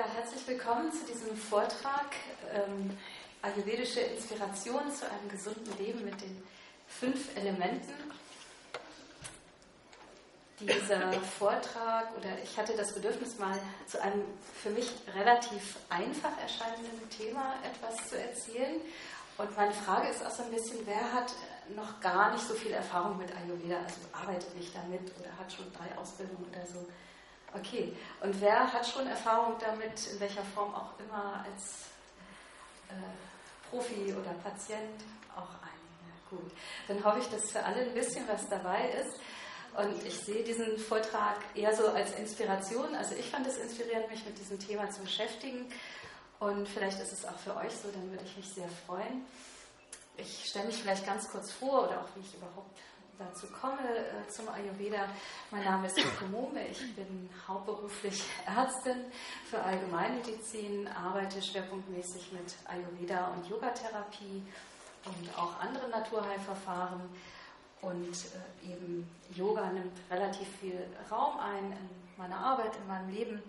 Ja, herzlich willkommen zu diesem Vortrag ähm, Ayurvedische Inspiration zu einem gesunden Leben mit den fünf Elementen. Dieser Vortrag, oder ich hatte das Bedürfnis, mal zu einem für mich relativ einfach erscheinenden Thema etwas zu erzählen. Und meine Frage ist auch so ein bisschen, wer hat noch gar nicht so viel Erfahrung mit Ayurveda, also arbeitet nicht damit oder hat schon drei Ausbildungen oder so? Okay, und wer hat schon Erfahrung damit, in welcher Form auch immer, als äh, Profi oder Patient? Auch einige. Gut, dann hoffe ich, dass für alle ein bisschen was dabei ist. Und ich sehe diesen Vortrag eher so als Inspiration. Also ich fand es inspirierend, mich mit diesem Thema zu beschäftigen. Und vielleicht ist es auch für euch so, dann würde ich mich sehr freuen. Ich stelle mich vielleicht ganz kurz vor oder auch wie ich überhaupt dazu komme äh, zum Ayurveda. Mein Name ist Mome, ich bin hauptberuflich Ärztin für Allgemeinmedizin, arbeite schwerpunktmäßig mit Ayurveda und Yogatherapie und auch anderen Naturheilverfahren. Und äh, eben Yoga nimmt relativ viel Raum ein in meiner Arbeit, in meinem Leben.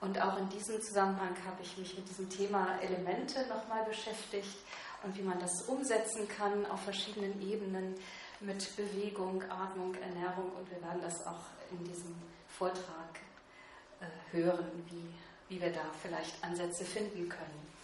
Und auch in diesem Zusammenhang habe ich mich mit diesem Thema Elemente nochmal beschäftigt und wie man das umsetzen kann auf verschiedenen Ebenen mit Bewegung, Atmung, Ernährung und wir werden das auch in diesem Vortrag äh, hören, wie, wie wir da vielleicht Ansätze finden können.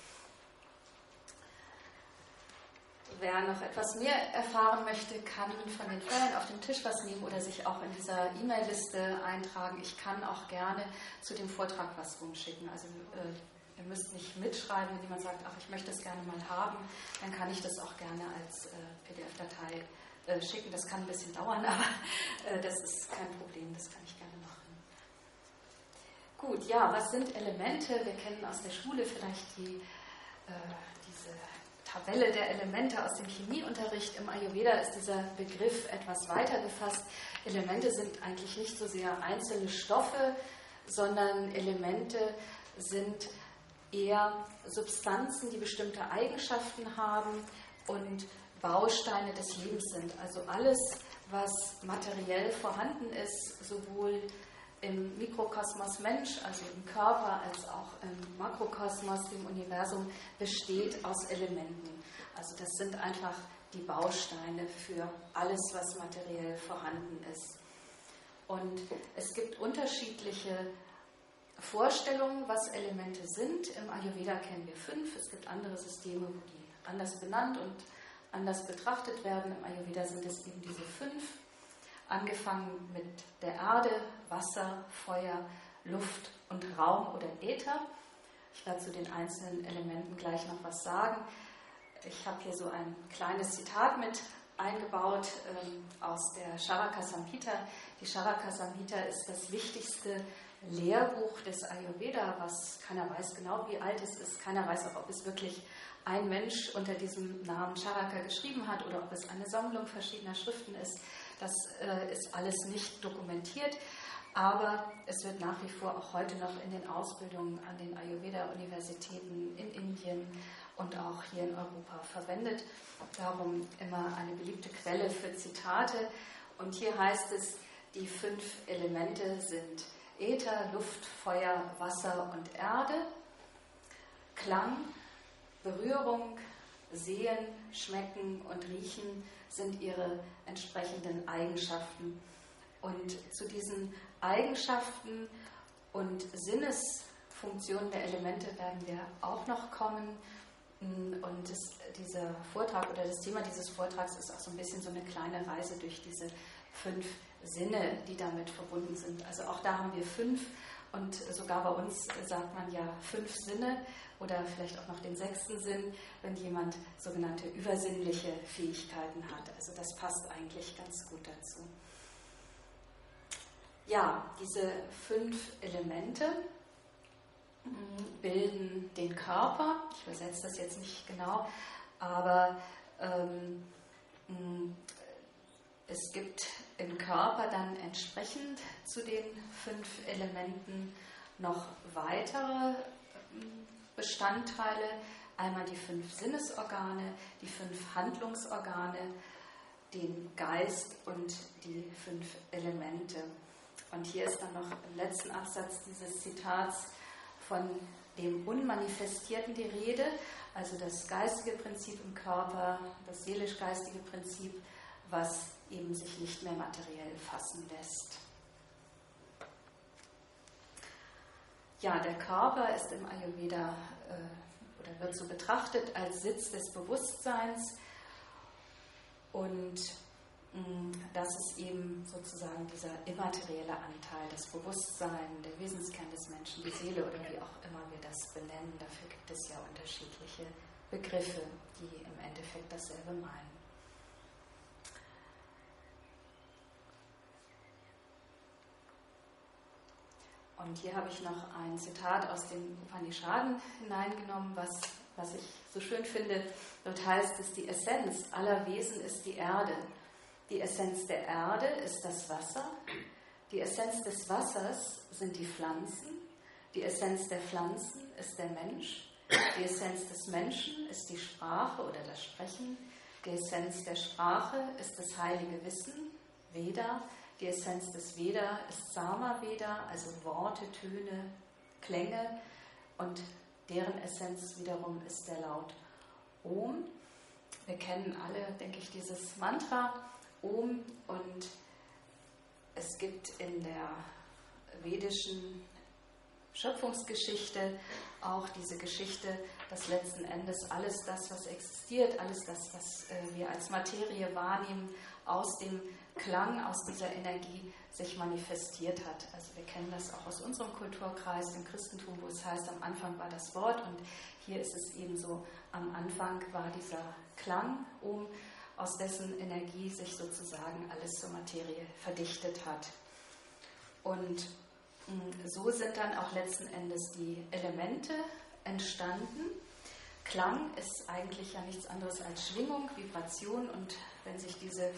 Wer noch etwas mehr erfahren möchte, kann von den Flyern auf dem Tisch was nehmen oder sich auch in dieser E-Mail-Liste eintragen. Ich kann auch gerne zu dem Vortrag was rumschicken. Also äh, ihr müsst nicht mitschreiben, wenn jemand sagt, ach, ich möchte es gerne mal haben, dann kann ich das auch gerne als äh, PDF-Datei äh, schicken. Das kann ein bisschen dauern, aber äh, das ist kein Problem, das kann ich gerne machen. Gut, ja, was sind Elemente? Wir kennen aus der Schule vielleicht die, äh, diese Tabelle der Elemente aus dem Chemieunterricht. Im Ayurveda ist dieser Begriff etwas weiter gefasst. Elemente sind eigentlich nicht so sehr einzelne Stoffe, sondern Elemente sind eher Substanzen, die bestimmte Eigenschaften haben und Bausteine des Lebens sind. Also alles, was materiell vorhanden ist, sowohl im Mikrokosmos Mensch, also im Körper, als auch im Makrokosmos, dem Universum, besteht aus Elementen. Also das sind einfach die Bausteine für alles, was materiell vorhanden ist. Und es gibt unterschiedliche Vorstellungen, was Elemente sind. Im Ayurveda kennen wir fünf. Es gibt andere Systeme, wo die anders benannt und anders betrachtet werden. Im Ayurveda sind es eben diese fünf, angefangen mit der Erde, Wasser, Feuer, Luft und Raum oder Äther. Ich werde zu den einzelnen Elementen gleich noch was sagen. Ich habe hier so ein kleines Zitat mit eingebaut ähm, aus der Charaka Samhita. Die Charaka Samhita ist das wichtigste Lehrbuch des Ayurveda, was keiner weiß genau, wie alt es ist. Keiner weiß auch, ob es wirklich ein Mensch unter diesem Namen Charaka geschrieben hat oder ob es eine Sammlung verschiedener Schriften ist. Das äh, ist alles nicht dokumentiert. Aber es wird nach wie vor auch heute noch in den Ausbildungen an den Ayurveda-Universitäten in Indien und auch hier in Europa verwendet. Darum immer eine beliebte Quelle für Zitate. Und hier heißt es, die fünf Elemente sind Äther, Luft, Feuer, Wasser und Erde. Klang, Berührung, Sehen, Schmecken und Riechen sind ihre entsprechenden Eigenschaften. Und zu diesen Eigenschaften und Sinnesfunktionen der Elemente werden wir auch noch kommen. Und das, dieser Vortrag oder das Thema dieses Vortrags ist auch so ein bisschen so eine kleine Reise durch diese fünf Sinne, die damit verbunden sind. Also auch da haben wir fünf und sogar bei uns sagt man ja fünf Sinne oder vielleicht auch noch den sechsten Sinn, wenn jemand sogenannte übersinnliche Fähigkeiten hat. Also das passt eigentlich ganz gut dazu. Ja, diese fünf Elemente mm, bilden den Körper. Ich übersetze das jetzt nicht genau, aber ähm, mm, es gibt im Körper dann entsprechend zu den fünf Elementen noch weitere ähm, Bestandteile. Einmal die fünf Sinnesorgane, die fünf Handlungsorgane, den Geist und die fünf Elemente. Und hier ist dann noch im letzten Absatz dieses Zitats von dem Unmanifestierten die Rede, also das geistige Prinzip im Körper, das seelisch-geistige Prinzip, was eben sich nicht mehr materiell fassen lässt. Ja, der Körper ist im Ayurveda äh, oder wird so betrachtet als Sitz des Bewusstseins und Mm, das ist eben sozusagen dieser immaterielle Anteil, das Bewusstsein, der Wesenskern des Menschen, die Seele oder wie auch immer wir das benennen. Dafür gibt es ja unterschiedliche Begriffe, die im Endeffekt dasselbe meinen. Und hier habe ich noch ein Zitat aus den Upanishaden hineingenommen, was, was ich so schön finde. Dort heißt es, die Essenz aller Wesen ist die Erde. Die Essenz der Erde ist das Wasser. Die Essenz des Wassers sind die Pflanzen. Die Essenz der Pflanzen ist der Mensch. Die Essenz des Menschen ist die Sprache oder das Sprechen. Die Essenz der Sprache ist das heilige Wissen, Veda. Die Essenz des Veda ist Sama Veda, also Worte, Töne, Klänge. Und deren Essenz wiederum ist der Laut Om. Wir kennen alle, denke ich, dieses Mantra um und es gibt in der vedischen Schöpfungsgeschichte auch diese Geschichte, dass letzten Endes alles das, was existiert, alles das, was äh, wir als Materie wahrnehmen, aus dem Klang, aus dieser Energie sich manifestiert hat. Also wir kennen das auch aus unserem Kulturkreis, im Christentum, wo es heißt, am Anfang war das Wort und hier ist es eben so, am Anfang war dieser Klang um aus dessen Energie sich sozusagen alles zur Materie verdichtet hat. Und mm, so sind dann auch letzten Endes die Elemente entstanden. Klang ist eigentlich ja nichts anderes als Schwingung, Vibration und wenn sich diese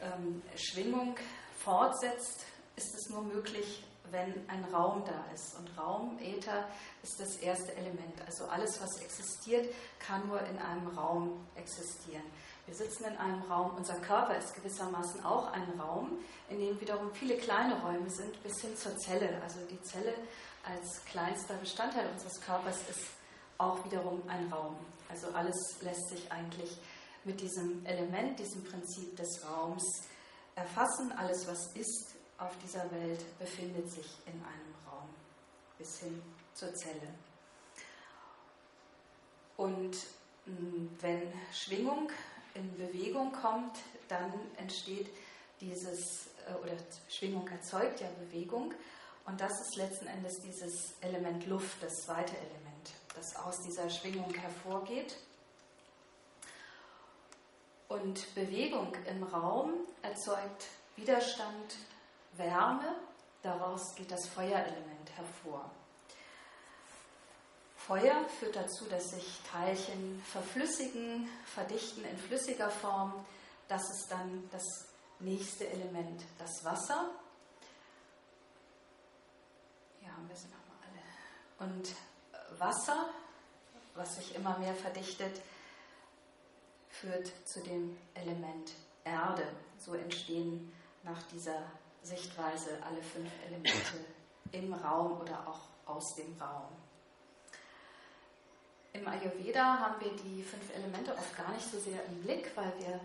ähm, Schwingung fortsetzt, ist es nur möglich, wenn ein Raum da ist. Und Raum, Äther, ist das erste Element. Also alles, was existiert, kann nur in einem Raum existieren. Wir sitzen in einem Raum, unser Körper ist gewissermaßen auch ein Raum, in dem wiederum viele kleine Räume sind, bis hin zur Zelle. Also die Zelle als kleinster Bestandteil unseres Körpers ist auch wiederum ein Raum. Also alles lässt sich eigentlich mit diesem Element, diesem Prinzip des Raums erfassen. Alles, was ist auf dieser Welt, befindet sich in einem Raum, bis hin zur Zelle. Und mm, wenn Schwingung in Bewegung kommt, dann entsteht dieses, äh, oder Schwingung erzeugt ja Bewegung. Und das ist letzten Endes dieses Element Luft, das zweite Element, das aus dieser Schwingung hervorgeht. Und Bewegung im Raum erzeugt Widerstand, Wärme, daraus geht das Feuerelement hervor. Feuer führt dazu, dass sich Teilchen verflüssigen, verdichten in flüssiger Form. Das ist dann das nächste Element, das Wasser. Hier haben wir sie nochmal alle. Und Wasser, was sich immer mehr verdichtet, führt zu dem Element Erde. So entstehen nach dieser Sichtweise alle fünf Elemente im Raum oder auch aus dem Raum. Im Ayurveda haben wir die fünf Elemente oft gar nicht so sehr im Blick, weil wir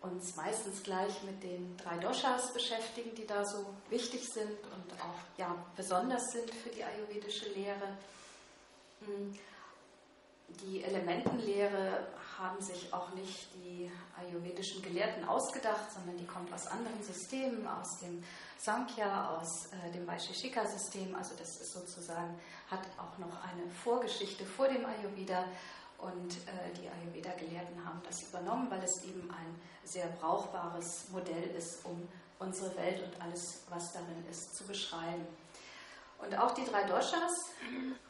uns meistens gleich mit den drei Doshas beschäftigen, die da so wichtig sind und auch ja, besonders sind für die ayurvedische Lehre. Die Elementenlehre haben sich auch nicht die ayurvedischen Gelehrten ausgedacht, sondern die kommt aus anderen Systemen, aus dem Sankhya, aus äh, dem Vaisheshika-System. Also das ist sozusagen, hat auch noch eine Vorgeschichte vor dem Ayurveda. Und äh, die Ayurveda-Gelehrten haben das übernommen, weil es eben ein sehr brauchbares Modell ist, um unsere Welt und alles, was darin ist, zu beschreiben. Und auch die drei Doshas,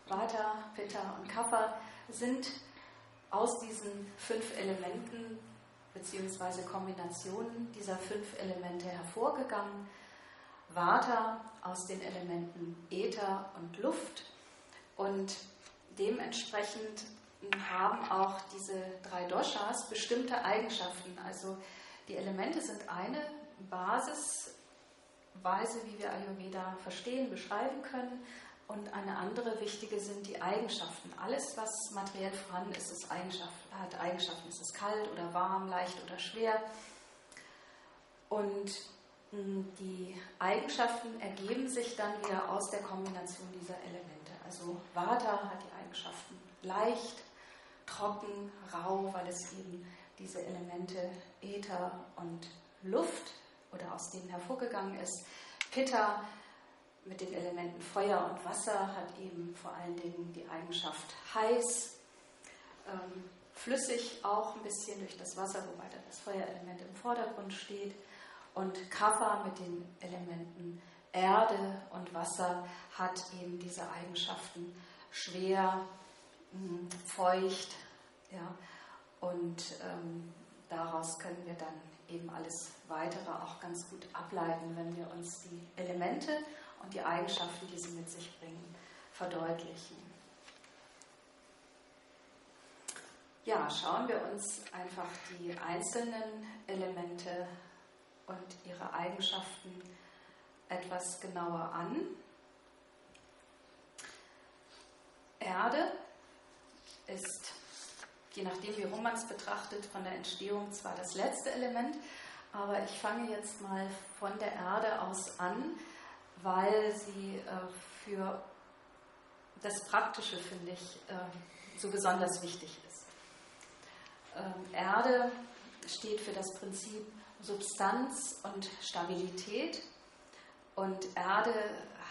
Vata, Pitta und Kapha, sind aus diesen fünf Elementen bzw. Kombinationen dieser fünf Elemente hervorgegangen. Vata aus den Elementen Äther und Luft und dementsprechend haben auch diese drei Doshas bestimmte Eigenschaften. Also die Elemente sind eine Basisweise, wie wir Ayurveda verstehen, beschreiben können, Und eine andere wichtige sind die Eigenschaften. Alles, was materiell vorhanden ist, ist Eigenschaft, hat Eigenschaften. Es ist kalt oder warm, leicht oder schwer. Und hm, die Eigenschaften ergeben sich dann wieder aus der Kombination dieser Elemente. Also Vata hat die Eigenschaften leicht, trocken, rau, weil es eben diese Elemente Äther und Luft oder aus denen hervorgegangen ist. Pitta mit den Elementen Feuer und Wasser hat eben vor allen Dingen die Eigenschaft heiß, ähm, flüssig auch ein bisschen durch das Wasser, wobei da das Feuerelement im Vordergrund steht. Und Kapha mit den Elementen Erde und Wasser hat eben diese Eigenschaften schwer, mh, feucht, ja, und ähm, daraus können wir dann eben alles weitere auch ganz gut ableiten, wenn wir uns die Elemente und die Eigenschaften, die sie mit sich bringen, verdeutlichen. Ja, schauen wir uns einfach die einzelnen Elemente und ihre Eigenschaften etwas genauer an. Erde ist, je nachdem wie rum man es betrachtet, von der Entstehung zwar das letzte Element, aber ich fange jetzt mal von der Erde aus an, weil sie äh, für das Praktische, finde ich, äh, so besonders wichtig ist. Ähm, Erde steht für das Prinzip Substanz und Stabilität und Erde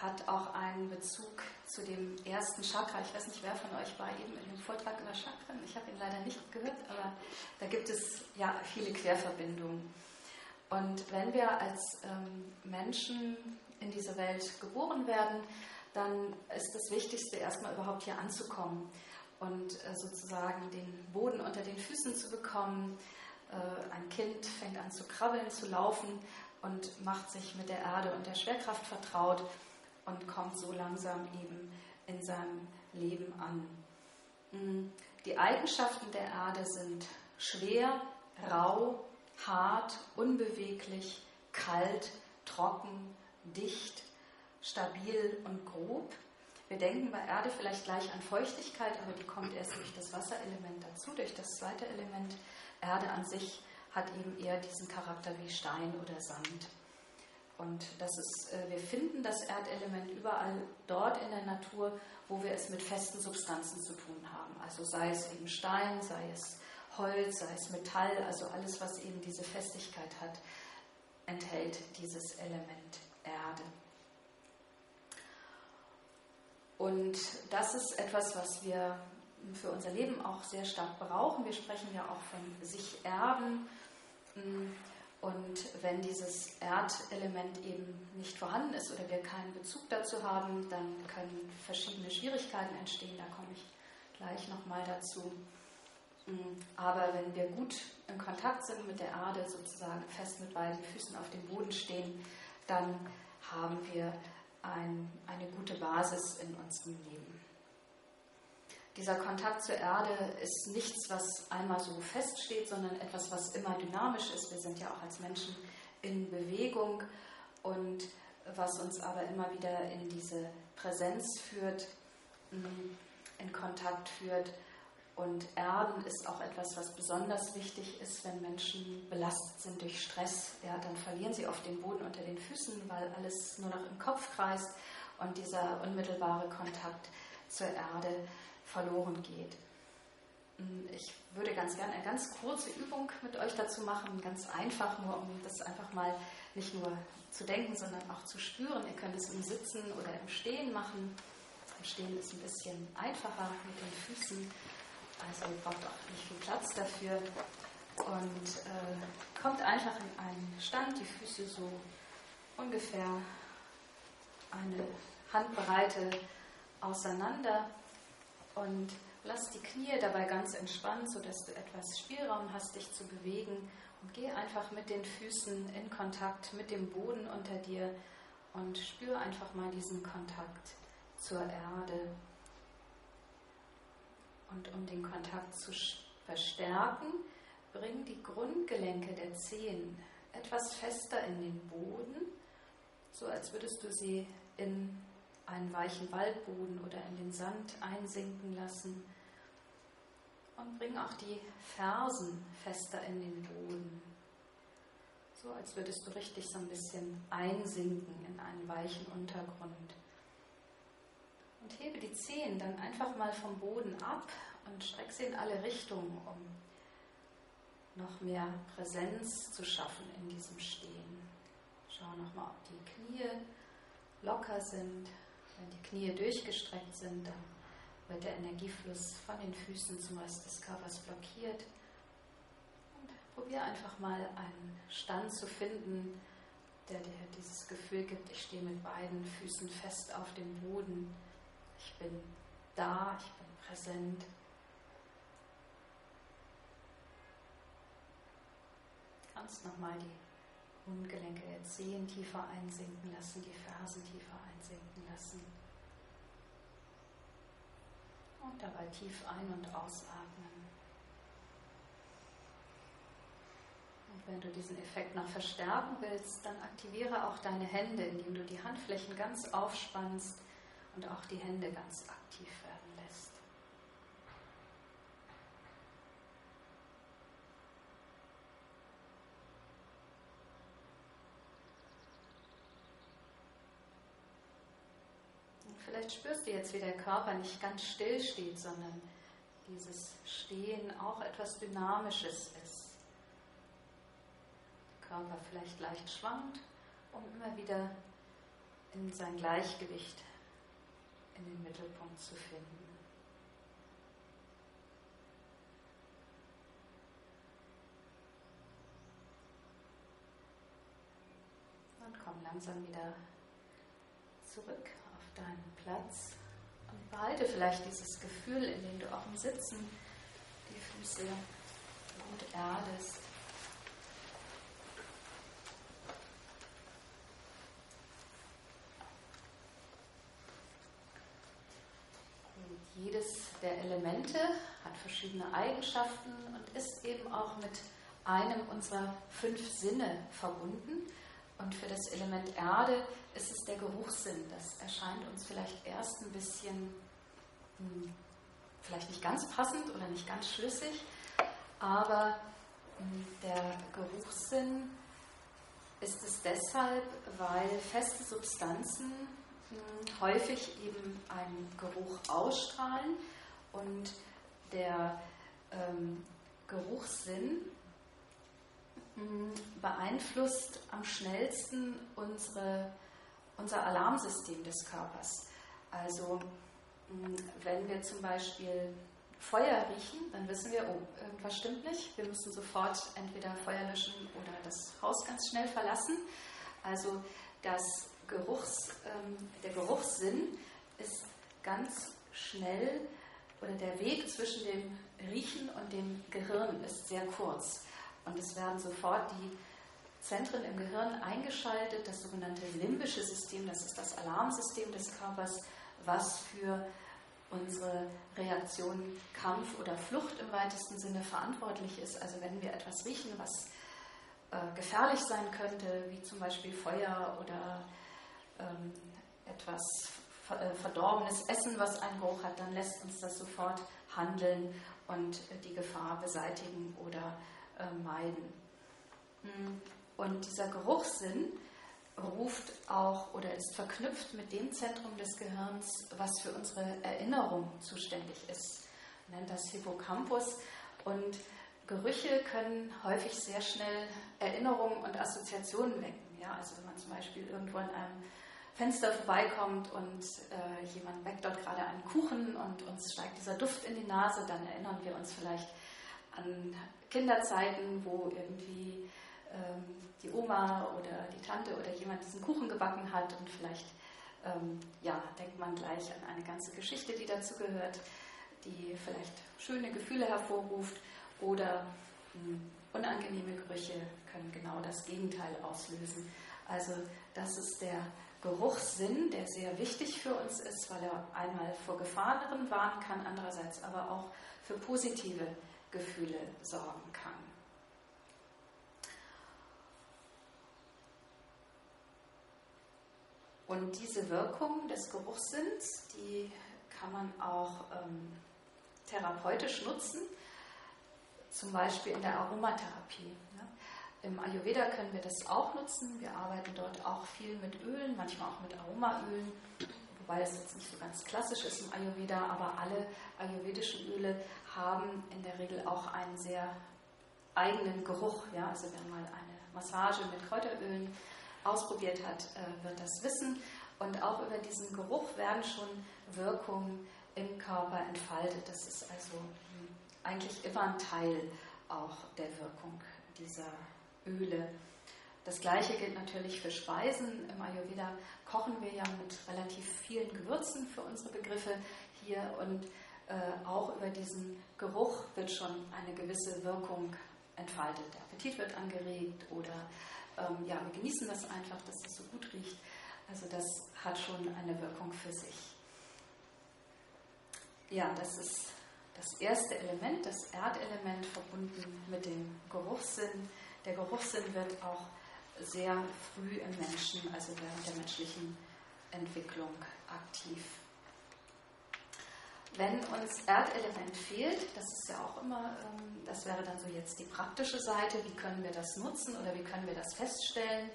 hat auch einen Bezug zu dem ersten Chakra. Ich weiß nicht, wer von euch war eben in dem Vortrag über Chakren. Ich habe ihn leider nicht gehört, aber da gibt es ja viele Querverbindungen. Und wenn wir als ähm, Menschen in diese Welt geboren werden, dann ist das Wichtigste erstmal überhaupt hier anzukommen und äh, sozusagen den Boden unter den Füßen zu bekommen. Äh, ein Kind fängt an zu krabbeln, zu laufen und macht sich mit der Erde und der Schwerkraft vertraut und kommt so langsam eben in seinem Leben an. Mm, die Eigenschaften der Erde sind schwer, rau, hart, unbeweglich, kalt, trocken, dicht, stabil und grob. Wir denken bei Erde vielleicht gleich an Feuchtigkeit, aber die kommt erst durch das Wasserelement dazu, durch das zweite Element. Erde an sich hat eben eher diesen Charakter wie Stein oder Sand. Und das ist, äh, wir finden das Erdelement überall dort in der Natur, wo wir es mit festen Substanzen zu tun haben. Also sei es eben Stein, sei es Holz, sei es Metall, also alles, was eben diese Festigkeit hat, enthält dieses Element Erde. Und das ist etwas, was wir für unser Leben auch sehr stark brauchen. Wir sprechen ja auch von sich erben. Und wenn dieses Erdelement eben nicht vorhanden ist oder wir keinen Bezug dazu haben, dann können verschiedene Schwierigkeiten entstehen. Da komme ich gleich nochmal dazu. Aber wenn wir gut in Kontakt sind mit der Erde, sozusagen fest mit beiden Füßen auf dem Boden stehen, dann haben wir ein, eine gute Basis in unserem Leben. Dieser Kontakt zur Erde ist nichts, was einmal so feststeht, sondern etwas, was immer dynamisch ist. Wir sind ja auch als Menschen in Bewegung und was uns aber immer wieder in diese Präsenz führt, in Kontakt führt und Erden ist auch etwas, was besonders wichtig ist, wenn Menschen belastet sind durch Stress. Ja, dann verlieren sie oft den Boden unter den Füßen, weil alles nur noch im Kopf kreist und dieser unmittelbare Kontakt zur Erde verloren geht. Hm, ich würde ganz gerne eine ganz kurze Übung mit euch dazu machen, ganz einfach, nur um das einfach mal nicht nur zu denken, sondern auch zu spüren. Ihr könnt es im Sitzen oder im Stehen machen. Im Stehen ist ein bisschen einfacher mit den Füßen. Also ihr braucht auch nicht viel Platz dafür. Und äh, kommt einfach in einen Stand, die Füße so ungefähr eine Handbreite auseinander und lass die Knie dabei ganz entspannt, sodass du etwas Spielraum hast, dich zu bewegen. Und geh einfach mit den Füßen in Kontakt mit dem Boden unter dir und spür einfach mal diesen Kontakt zur Erde. Und um den Kontakt zu verstärken, bring die Grundgelenke der Zehen etwas fester in den Boden, so als würdest du sie in einen weichen Waldboden oder in den Sand einsinken lassen. Und bring auch die Fersen fester in den Boden. So als würdest du richtig so ein bisschen einsinken in einen weichen Untergrund. Und hebe die Zehen dann einfach mal vom Boden ab und streck sie in alle Richtungen, um noch mehr Präsenz zu schaffen in diesem Stehen. Schau nochmal, ob die Knie locker sind. Wenn die Knie durchgestreckt sind, dann wird der Energiefluss von den Füßen zum Rest des Körpers blockiert. Und probier einfach mal einen Stand zu finden, der dir dieses Gefühl gibt, ich stehe mit beiden Füßen fest auf dem Boden. Ich bin da, ich bin präsent. Kannst nochmal die Mundgelenke der Zehen tiefer einsinken lassen, die Fersen tiefer einsinken lassen. Und dabei tief ein- und ausatmen. Und wenn du diesen Effekt noch verstärken willst, dann aktiviere auch deine Hände, indem du die Handflächen ganz aufspannst und auch die Hände ganz aktiv werden lässt. Vielleicht spürst du jetzt, wie der Körper nicht ganz still steht, sondern dieses Stehen auch etwas Dynamisches ist. Der Körper vielleicht leicht schwankt, um immer wieder in sein Gleichgewicht in den Mittelpunkt zu finden. Und komm langsam wieder zurück deinen Platz und behalte vielleicht dieses Gefühl, in dem du auch im Sitzen die Füße gut erdest. Jedes der Elemente hat verschiedene Eigenschaften und ist eben auch mit einem unserer fünf Sinne verbunden. Und für das Element Erde ist es der Geruchssinn. Das erscheint uns vielleicht erst ein bisschen, hm, vielleicht nicht ganz passend oder nicht ganz schlüssig, aber hm, der Geruchssinn ist es deshalb, weil feste Substanzen hm, häufig eben einen Geruch ausstrahlen und der ähm, Geruchssinn beeinflusst am schnellsten unsere, unser Alarmsystem des Körpers. Also wenn wir zum Beispiel Feuer riechen, dann wissen wir, oh, irgendwas stimmt nicht. Wir müssen sofort entweder Feuer löschen oder das Haus ganz schnell verlassen. Also das Geruchs, ähm, der Geruchssinn ist ganz schnell oder der Weg zwischen dem Riechen und dem Gehirn ist sehr kurz. Und es werden sofort die Zentren im Gehirn eingeschaltet, das sogenannte limbische System, das ist das Alarmsystem des Körpers, was für unsere Reaktion Kampf oder Flucht im weitesten Sinne verantwortlich ist. Also wenn wir etwas riechen, was äh, gefährlich sein könnte, wie zum Beispiel Feuer oder ähm, etwas äh, verdorbenes Essen, was einen Geruch hat, dann lässt uns das sofort handeln und die Gefahr beseitigen oder äh, meiden. Hm. Und dieser Geruchssinn ruft auch oder ist verknüpft mit dem Zentrum des Gehirns, was für unsere Erinnerung zuständig ist. Man nennt das Hippocampus. Und Gerüche können häufig sehr schnell Erinnerungen und Assoziationen wecken. Ja, also wenn man zum Beispiel irgendwo an einem Fenster vorbeikommt und äh, jemand backt dort gerade einen Kuchen und uns steigt dieser Duft in die Nase, dann erinnern wir uns vielleicht an Kinderzeiten, wo irgendwie ähm, die Oma oder die Tante oder jemand diesen Kuchen gebacken hat und vielleicht ähm, ja, denkt man gleich an eine ganze Geschichte, die dazu gehört, die vielleicht schöne Gefühle hervorruft oder mh, hm, unangenehme Gerüche können genau das Gegenteil auslösen. Also das ist der Geruchssinn, der sehr wichtig für uns ist, weil er einmal vor Gefahren warnen kann, andererseits aber auch für positive Gefühle sorgen kann. Und diese Wirkung des Geruchssinns, die kann man auch ähm, therapeutisch nutzen, zum Beispiel in der Aromatherapie. Ne? Im Ayurveda können wir das auch nutzen. Wir arbeiten dort auch viel mit Ölen, manchmal auch mit Aromaölen, wobei es jetzt nicht so ganz klassisch ist im Ayurveda, aber alle ayurvedischen Öle haben in der Regel auch einen sehr eigenen Geruch. Ja? Also wer mal eine Massage mit Kräuterölen ausprobiert hat, äh, wird das wissen. Und auch über diesen Geruch werden schon Wirkungen im Körper entfaltet. Das ist also hm, eigentlich immer ein Teil auch der Wirkung dieser Öle. Das gleiche gilt natürlich für Speisen. Im Ayurveda kochen wir ja mit relativ vielen Gewürzen für unsere Begriffe hier und äh, auch über diesen Geruch wird schon eine gewisse Wirkung entfaltet. Der Appetit wird angeregt oder ähm, ja, wir genießen das einfach, dass es so gut riecht. Also das hat schon eine Wirkung für sich. Ja, das ist das erste Element, das Erdelement verbunden mit dem Geruchssinn. Der Geruchssinn wird auch sehr früh im Menschen, also während der menschlichen Entwicklung, aktiv. Wenn uns Erdelement fehlt, das ist ja auch immer, ähm, das wäre dann so jetzt die praktische Seite, wie können wir das nutzen oder wie können wir das feststellen?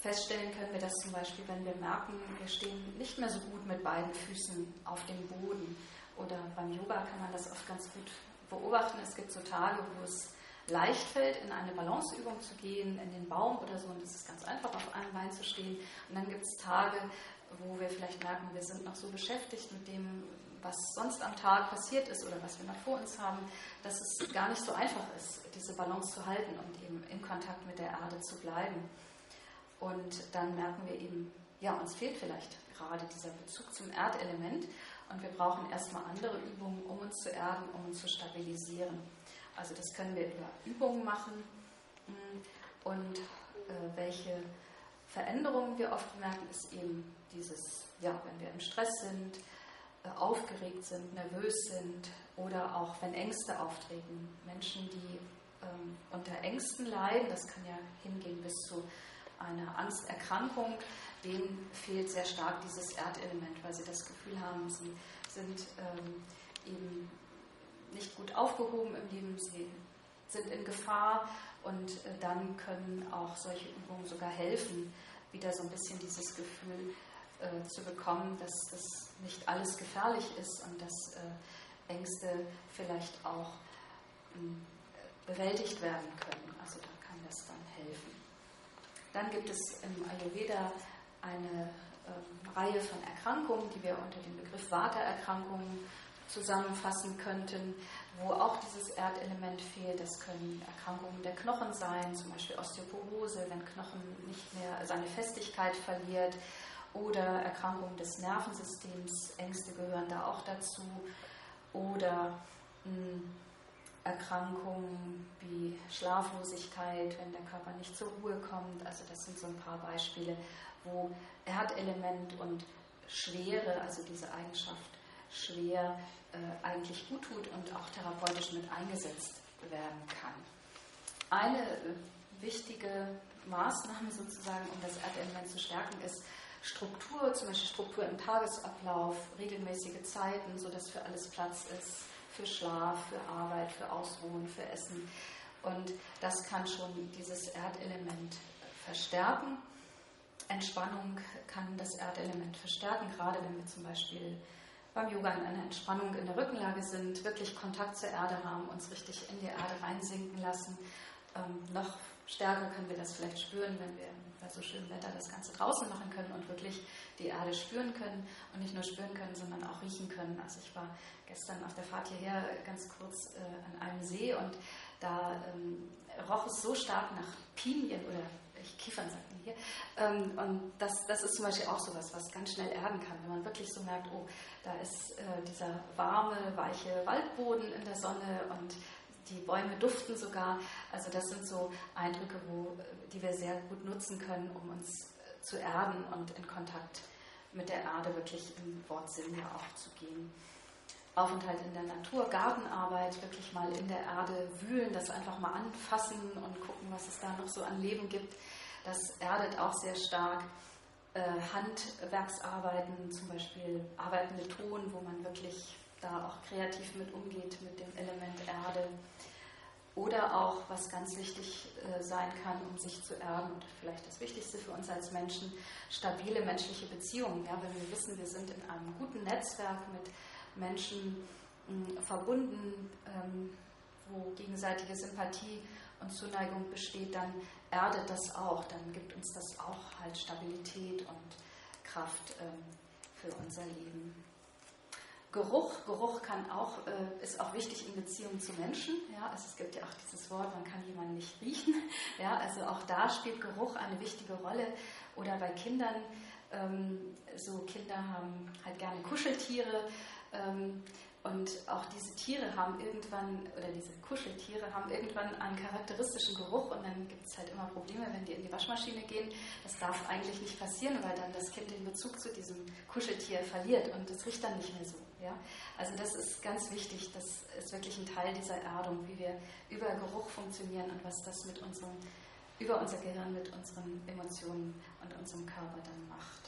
Feststellen können wir das zum Beispiel, wenn wir merken, wir stehen nicht mehr so gut mit beiden Füßen auf dem Boden. Oder beim Yoga kann man das oft ganz gut beobachten. Es gibt so Tage, wo es leicht fällt, in eine Balanceübung zu gehen, in den Baum oder so, und es ist ganz einfach, auf einem Bein zu stehen. Und dann gibt es Tage, wo wir vielleicht merken, wir sind noch so beschäftigt mit dem, was sonst am Tag passiert ist oder was wir noch vor uns haben, dass es gar nicht so einfach ist, diese Balance zu halten und eben in Kontakt mit der Erde zu bleiben. Und dann merken wir eben, ja, uns fehlt vielleicht gerade dieser Bezug zum Erdelement und wir brauchen erstmal andere Übungen, um uns zu erden, um uns zu stabilisieren. Also das können wir über Übungen machen mm, und äh, welche Veränderungen wir oft merken, ist eben dieses, ja, wenn wir im Stress sind, äh, aufgeregt sind, nervös sind oder auch wenn Ängste auftreten. Menschen, die ähm, unter Ängsten leiden, das kann ja hingehen bis zu einer Angsterkrankung, denen fehlt sehr stark dieses Erdelement, weil sie das Gefühl haben, sie sind ähm, eben nicht gut aufgehoben im Leben, sie sind in Gefahr und äh, dann können auch solche Übungen sogar helfen, wieder so ein bisschen dieses Gefühl äh, zu bekommen, dass das nicht alles gefährlich ist und dass äh, Ängste vielleicht auch ähm, bewältigt werden können. Also da kann das dann helfen. Dann gibt es im Ayurveda eine ähm, Reihe von Erkrankungen, die wir unter dem Begriff Vata-Erkrankungen zusammenfassen könnten, wo auch dieses Erdelement fehlt. Das können Erkrankungen der Knochen sein, zum Beispiel Osteoporose, wenn Knochen nicht mehr seine Festigkeit verliert, oder Erkrankungen des Nervensystems, Ängste gehören da auch dazu, oder hm, Erkrankungen wie Schlaflosigkeit, wenn der Körper nicht zur Ruhe kommt. Also das sind so ein paar Beispiele, wo Erdelement und Schwere, also diese Eigenschaft schwer, äh, eigentlich gut tut und auch therapeutisch mit eingesetzt werden kann. Eine äh, wichtige Maßnahme sozusagen, um das Erdelement zu stärken, ist Struktur, zum Beispiel Struktur im Tagesablauf, regelmäßige Zeiten, sodass für alles Platz ist, für Schlaf, für Arbeit, für Ausruhen, für Essen. Und das kann schon dieses Erdelement verstärken. Entspannung kann das Erdelement verstärken, gerade wenn wir zum Beispiel beim Yoga in einer Entspannung in der Rückenlage sind, wirklich Kontakt zur Erde haben, uns richtig in die Erde reinsinken lassen. Ähm, noch stärker können wir das vielleicht spüren, wenn wir bei so schönem Wetter das Ganze draußen machen können und wirklich die Erde spüren können und nicht nur spüren können, sondern auch riechen können. Also ich war gestern auf der Fahrt hierher ganz kurz äh, an einem See und da ähm, roch es so stark nach Pinien oder ich Kiefern sagt man hier. Ähm, und das, das ist zum Beispiel auch sowas, was ganz schnell erden kann, wenn man wirklich so merkt, oh, da ist äh, dieser warme, weiche Waldboden in der Sonne und die Bäume duften sogar. Also das sind so Eindrücke, wo, die wir sehr gut nutzen können, um uns äh, zu erden und in Kontakt mit der Erde wirklich im Wortsinn ja auch zu gehen. Aufenthalt in der Natur, Gartenarbeit, wirklich mal in der Erde wühlen, das einfach mal anfassen und gucken, was es da noch so an Leben gibt. Das erdet auch sehr stark. äh, Handwerksarbeiten, zum Beispiel Arbeiten mit Ton, wo man wirklich da auch kreativ mit umgeht mit dem Element Erde. Oder auch, was ganz wichtig äh, sein kann, um sich zu erden, und vielleicht das Wichtigste für uns als Menschen, stabile menschliche Beziehungen. Ja, wenn wir wissen, wir sind in einem guten Netzwerk mit Menschen mh, verbunden, ähm, wo gegenseitige Sympathie und Zuneigung besteht, dann erdet das auch, dann gibt uns das auch halt Stabilität und Kraft ähm, für unser Leben. Geruch, Geruch kann auch, äh, ist auch wichtig in Beziehung zu Menschen. Ja, also es gibt ja auch dieses Wort, man kann jemanden nicht riechen. Ja, also auch da spielt Geruch eine wichtige Rolle. Oder bei Kindern, ähm, so Kinder haben halt gerne Kuscheltiere. Ähm, und auch diese Tiere haben irgendwann, oder diese Kuscheltiere haben irgendwann einen charakteristischen Geruch und dann gibt es halt immer Probleme, wenn die in die Waschmaschine gehen. Das darf eigentlich nicht passieren, weil dann das Kind den Bezug zu diesem Kuscheltier verliert und es riecht dann nicht mehr so. Ja? Also das ist ganz wichtig, das ist wirklich ein Teil dieser Erdung, wie wir über Geruch funktionieren und was das mit unserem, über unser Gehirn, mit unseren Emotionen und unserem Körper dann macht.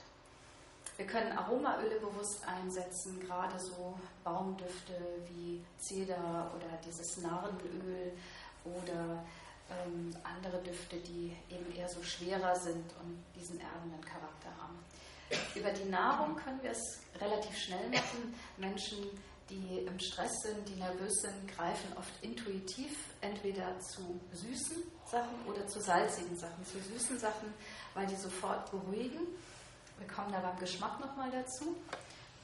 Wir können Aromaöle bewusst einsetzen, gerade so Baumdüfte wie Zeder oder dieses Narrenöl oder ähm, andere Düfte, die eben eher so schwerer sind und diesen erdenden Charakter haben. Über die Nahrung können wir es relativ schnell machen. Menschen, die im Stress sind, die nervös sind, greifen oft intuitiv entweder zu süßen Sachen oder zu salzigen Sachen. Zu süßen Sachen, weil die sofort beruhigen wir kommen da beim Geschmack nochmal dazu.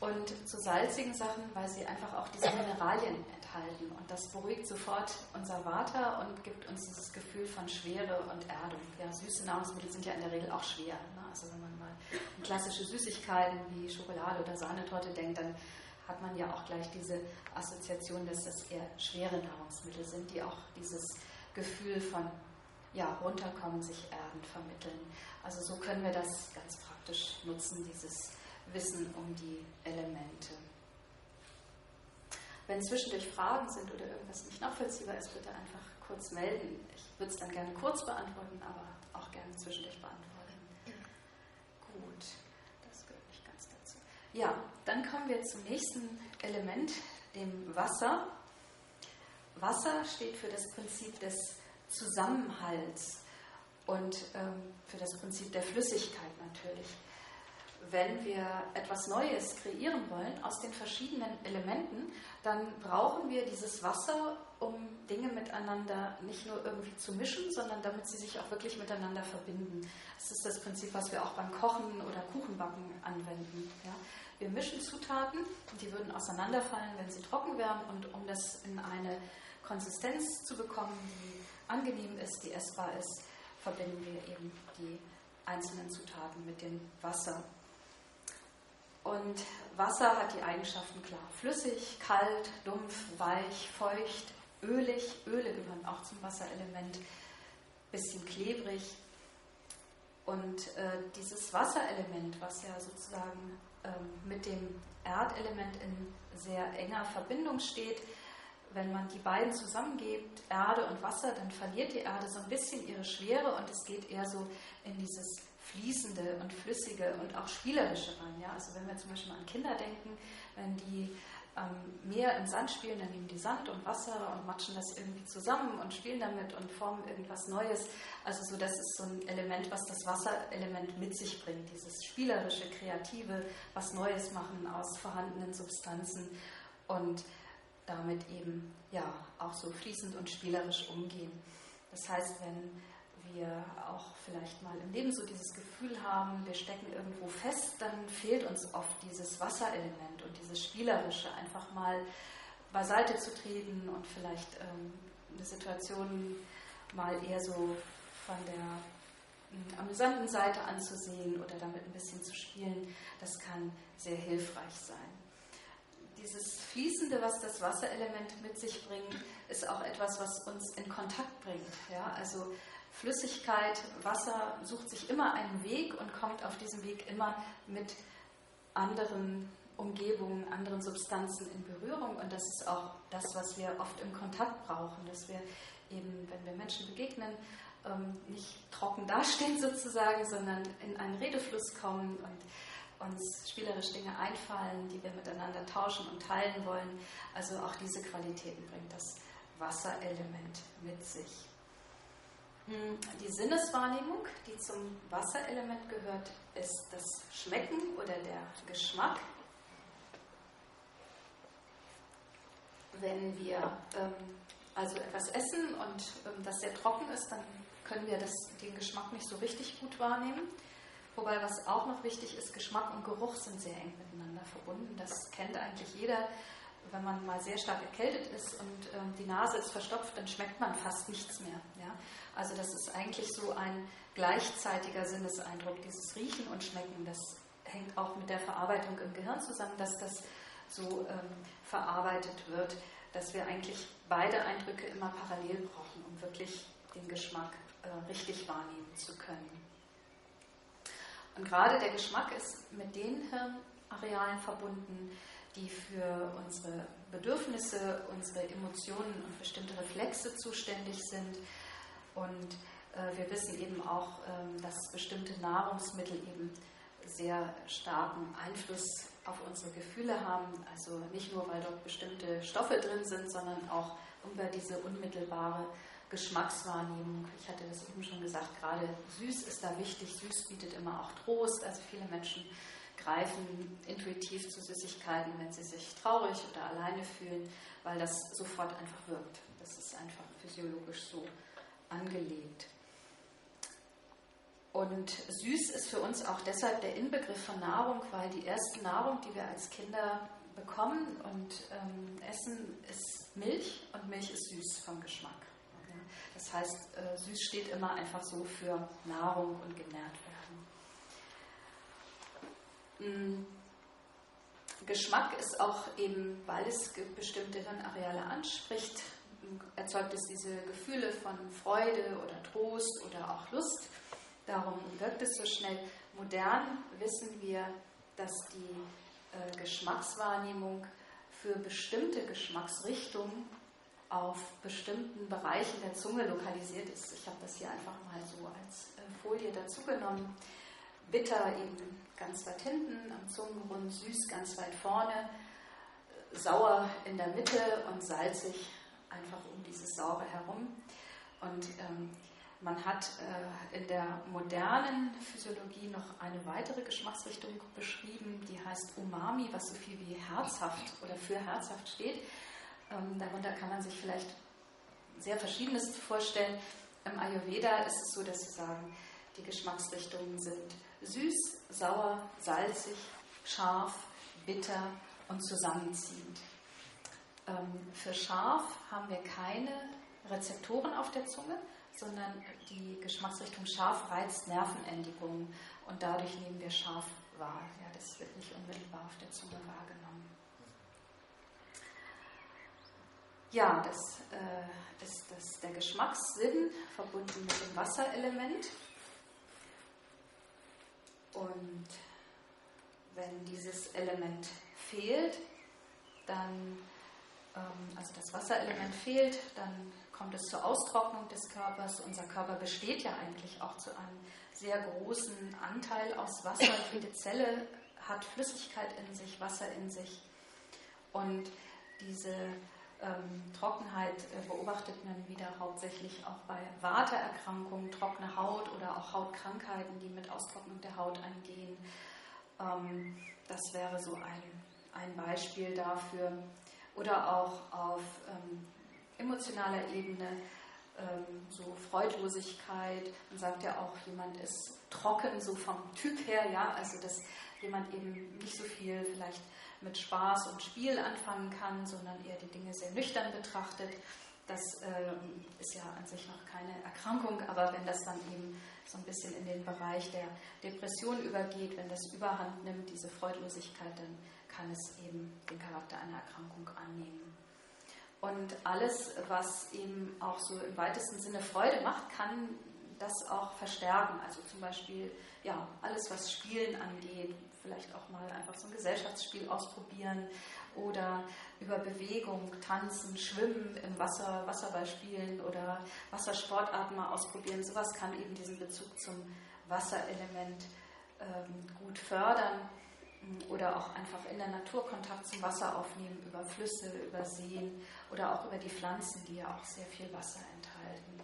Und zu salzigen Sachen, weil sie einfach auch diese Mineralien enthalten. Und das beruhigt sofort unser Water und gibt uns dieses Gefühl von Schwere und Erdung. Ja, süße Nahrungsmittel sind ja in der Regel auch schwer. Ne? Also wenn man mal an klassische Süßigkeiten wie Schokolade oder Sahnetorte denkt, dann hat man ja auch gleich diese Assoziation, dass das eher schwere Nahrungsmittel sind, die auch dieses Gefühl von ja, runterkommen, sich erden vermitteln. Also so können wir das ganz praktisch nutzen, dieses Wissen um die Elemente. Wenn zwischendurch Fragen sind oder irgendwas nicht nachvollziehbar ist, bitte einfach kurz melden. Ich würde es dann gerne kurz beantworten, aber auch gerne zwischendurch beantworten. Gut, das gehört nicht ganz dazu. Ja, dann kommen wir zum nächsten Element, dem Wasser. Wasser steht für das Prinzip des Zusammenhalts und ähm, für das Prinzip der Flüssigkeit natürlich. Wenn wir etwas Neues kreieren wollen aus den verschiedenen Elementen, dann brauchen wir dieses Wasser, um Dinge miteinander nicht nur irgendwie zu mischen, sondern damit sie sich auch wirklich miteinander verbinden. Das ist das Prinzip, was wir auch beim Kochen oder Kuchenbacken anwenden. Ja? Wir mischen Zutaten die würden auseinanderfallen, wenn sie trocken wären. Und um das in eine Konsistenz zu bekommen, die angenehm ist, die essbar ist, verbinden wir eben die einzelnen Zutaten mit dem Wasser. Und Wasser hat die Eigenschaften klar. Flüssig, kalt, dumpf, weich, feucht, ölig. Öle gehören auch zum Wasserelement. Bisschen klebrig. Und äh, dieses Wasserelement, was ja sozusagen ähm, mit dem Erdelement in sehr enger Verbindung steht, wenn man die beiden zusammengibt, Erde und Wasser, dann verliert die Erde so ein bisschen ihre Schwere und es geht eher so in dieses Fließende und Flüssige und auch Spielerische rein. Ja? Also wenn wir zum Beispiel an Kinder denken, wenn die ähm, mehr im Sand spielen, dann nehmen die Sand und Wasser und matschen das irgendwie zusammen und spielen damit und formen irgendwas Neues. Also so, das ist so ein Element, was das Wasserelement mit sich bringt, dieses spielerische, kreative, was Neues machen aus vorhandenen Substanzen und damit eben ja auch so fließend und spielerisch umgehen. Das heißt, wenn wir auch vielleicht mal im Leben so dieses Gefühl haben, wir stecken irgendwo fest, dann fehlt uns oft dieses Wasserelement und dieses Spielerische, einfach mal beiseite zu treten und vielleicht ähm, eine Situation mal eher so von der ähm, amüsanten Seite anzusehen oder damit ein bisschen zu spielen, das kann sehr hilfreich sein dieses Fließende, was das Wasserelement mit sich bringt, ist auch etwas, was uns in Kontakt bringt. Ja? Also Flüssigkeit, Wasser sucht sich immer einen Weg und kommt auf diesem Weg immer mit anderen Umgebungen, anderen Substanzen in Berührung. Und das ist auch das, was wir oft im Kontakt brauchen, dass wir eben, wenn wir Menschen begegnen, ähm, nicht trocken dastehen sozusagen, sondern in einen Redefluss kommen und uns spielerisch Dinge einfallen, die wir miteinander tauschen und teilen wollen. Also auch diese Qualitäten bringt das Wasserelement mit sich. Hm, die Sinneswahrnehmung, die zum Wasserelement gehört, ist das Schmecken oder der Geschmack. Wenn wir ähm, also etwas essen und ähm, das sehr trocken ist, dann können wir das, den Geschmack nicht so richtig gut wahrnehmen. Wobei, was auch noch wichtig ist, Geschmack und Geruch sind sehr eng miteinander verbunden. Das kennt eigentlich jeder. Wenn man mal sehr stark erkältet ist und ähm, die Nase ist verstopft, dann schmeckt man fast nichts mehr. Ja? Also das ist eigentlich so ein gleichzeitiger Sinneseindruck, dieses Riechen und Schmecken. Das hängt auch mit der Verarbeitung im Gehirn zusammen, dass das so ähm, verarbeitet wird, dass wir eigentlich beide Eindrücke immer parallel brauchen, um wirklich den Geschmack äh, richtig wahrnehmen zu können. Und gerade der Geschmack ist mit den Hirnarealen verbunden, die für unsere Bedürfnisse, unsere Emotionen und bestimmte Reflexe zuständig sind. Und äh, wir wissen eben auch, äh, dass bestimmte Nahrungsmittel eben sehr starken Einfluss auf unsere Gefühle haben. Also nicht nur, weil dort bestimmte Stoffe drin sind, sondern auch über diese unmittelbare Geschmackswahrnehmung. Ich hatte das eben schon gesagt, gerade süß ist da wichtig. Süß bietet immer auch Trost. Also viele Menschen greifen intuitiv zu Süßigkeiten, wenn sie sich traurig oder alleine fühlen, weil das sofort einfach wirkt. Das ist einfach physiologisch so angelegt. Und süß ist für uns auch deshalb der Inbegriff von Nahrung, weil die erste Nahrung, die wir als Kinder bekommen und ähm, essen, ist Milch und Milch ist süß vom Geschmack. Das heißt, äh, süß steht immer einfach so für Nahrung und genährt werden. Mm. Geschmack ist auch eben, weil es bestimmte Hirnareale anspricht, erzeugt es diese Gefühle von Freude oder Trost oder auch Lust. Darum wirkt es so schnell. Modern wissen wir, dass die äh, Geschmackswahrnehmung für bestimmte Geschmacksrichtungen auf bestimmten Bereichen der Zunge lokalisiert ist. Ich habe das hier einfach mal so als äh, Folie dazu genommen. Bitter eben ganz weit hinten am Zungenrund, süß ganz weit vorne, sauer in der Mitte und salzig einfach um dieses Saure herum. Und ähm, man hat äh, in der modernen Physiologie noch eine weitere Geschmacksrichtung beschrieben, die heißt Umami, was so viel wie herzhaft oder für herzhaft steht. Ähm, darunter kann man sich vielleicht sehr Verschiedenes vorstellen. Im Ayurveda ist es so, dass sie sagen, die Geschmacksrichtungen sind süß, sauer, salzig, scharf, bitter und zusammenziehend. Ähm, für scharf haben wir keine Rezeptoren auf der Zunge, sondern die Geschmacksrichtung scharf reizt Nervenendigungen und dadurch nehmen wir scharf wahr. Ja, das wird nicht unmittelbar auf der Zunge wahrgenommen. Ja, das äh, ist das, der Geschmackssinn verbunden mit dem Wasserelement. Und wenn dieses Element fehlt, dann, ähm, also das Wasserelement fehlt, dann kommt es zur Austrocknung des Körpers. Unser Körper besteht ja eigentlich auch zu einem sehr großen Anteil aus Wasser. Jede Zelle hat Flüssigkeit in sich, Wasser in sich. Und diese ähm, Trockenheit äh, beobachtet man wieder hauptsächlich auch bei Watererkrankungen, trockene Haut oder auch Hautkrankheiten, die mit Austrocknung der Haut eingehen. Ähm, das wäre so ein, ein Beispiel dafür. Oder auch auf ähm, emotionaler Ebene ähm, so Freudlosigkeit. Man sagt ja auch, jemand ist trocken, so vom Typ her, ja, also dass jemand eben nicht so viel vielleicht mit Spaß und Spiel anfangen kann, sondern eher die Dinge sehr nüchtern betrachtet. Das äh, ist ja an sich noch keine Erkrankung, aber wenn das dann eben so ein bisschen in den Bereich der Depression übergeht, wenn das überhand nimmt, diese Freudlosigkeit, dann kann es eben den Charakter einer Erkrankung annehmen. Und alles, was eben auch so im weitesten Sinne Freude macht, kann das auch verstärken. Also zum Beispiel, ja, alles, was Spielen angeht, vielleicht auch mal einfach so ein Gesellschaftsspiel ausprobieren oder über Bewegung, Tanzen, Schwimmen im Wasser, Wasserball spielen oder Wassersportarten mal ausprobieren. Sowas kann eben diesen Bezug zum Wasserelement ähm, gut fördern oder auch einfach in der Natur Kontakt zum Wasser aufnehmen, über Flüsse, über Seen oder auch über die Pflanzen, die ja auch sehr viel Wasser enthalten.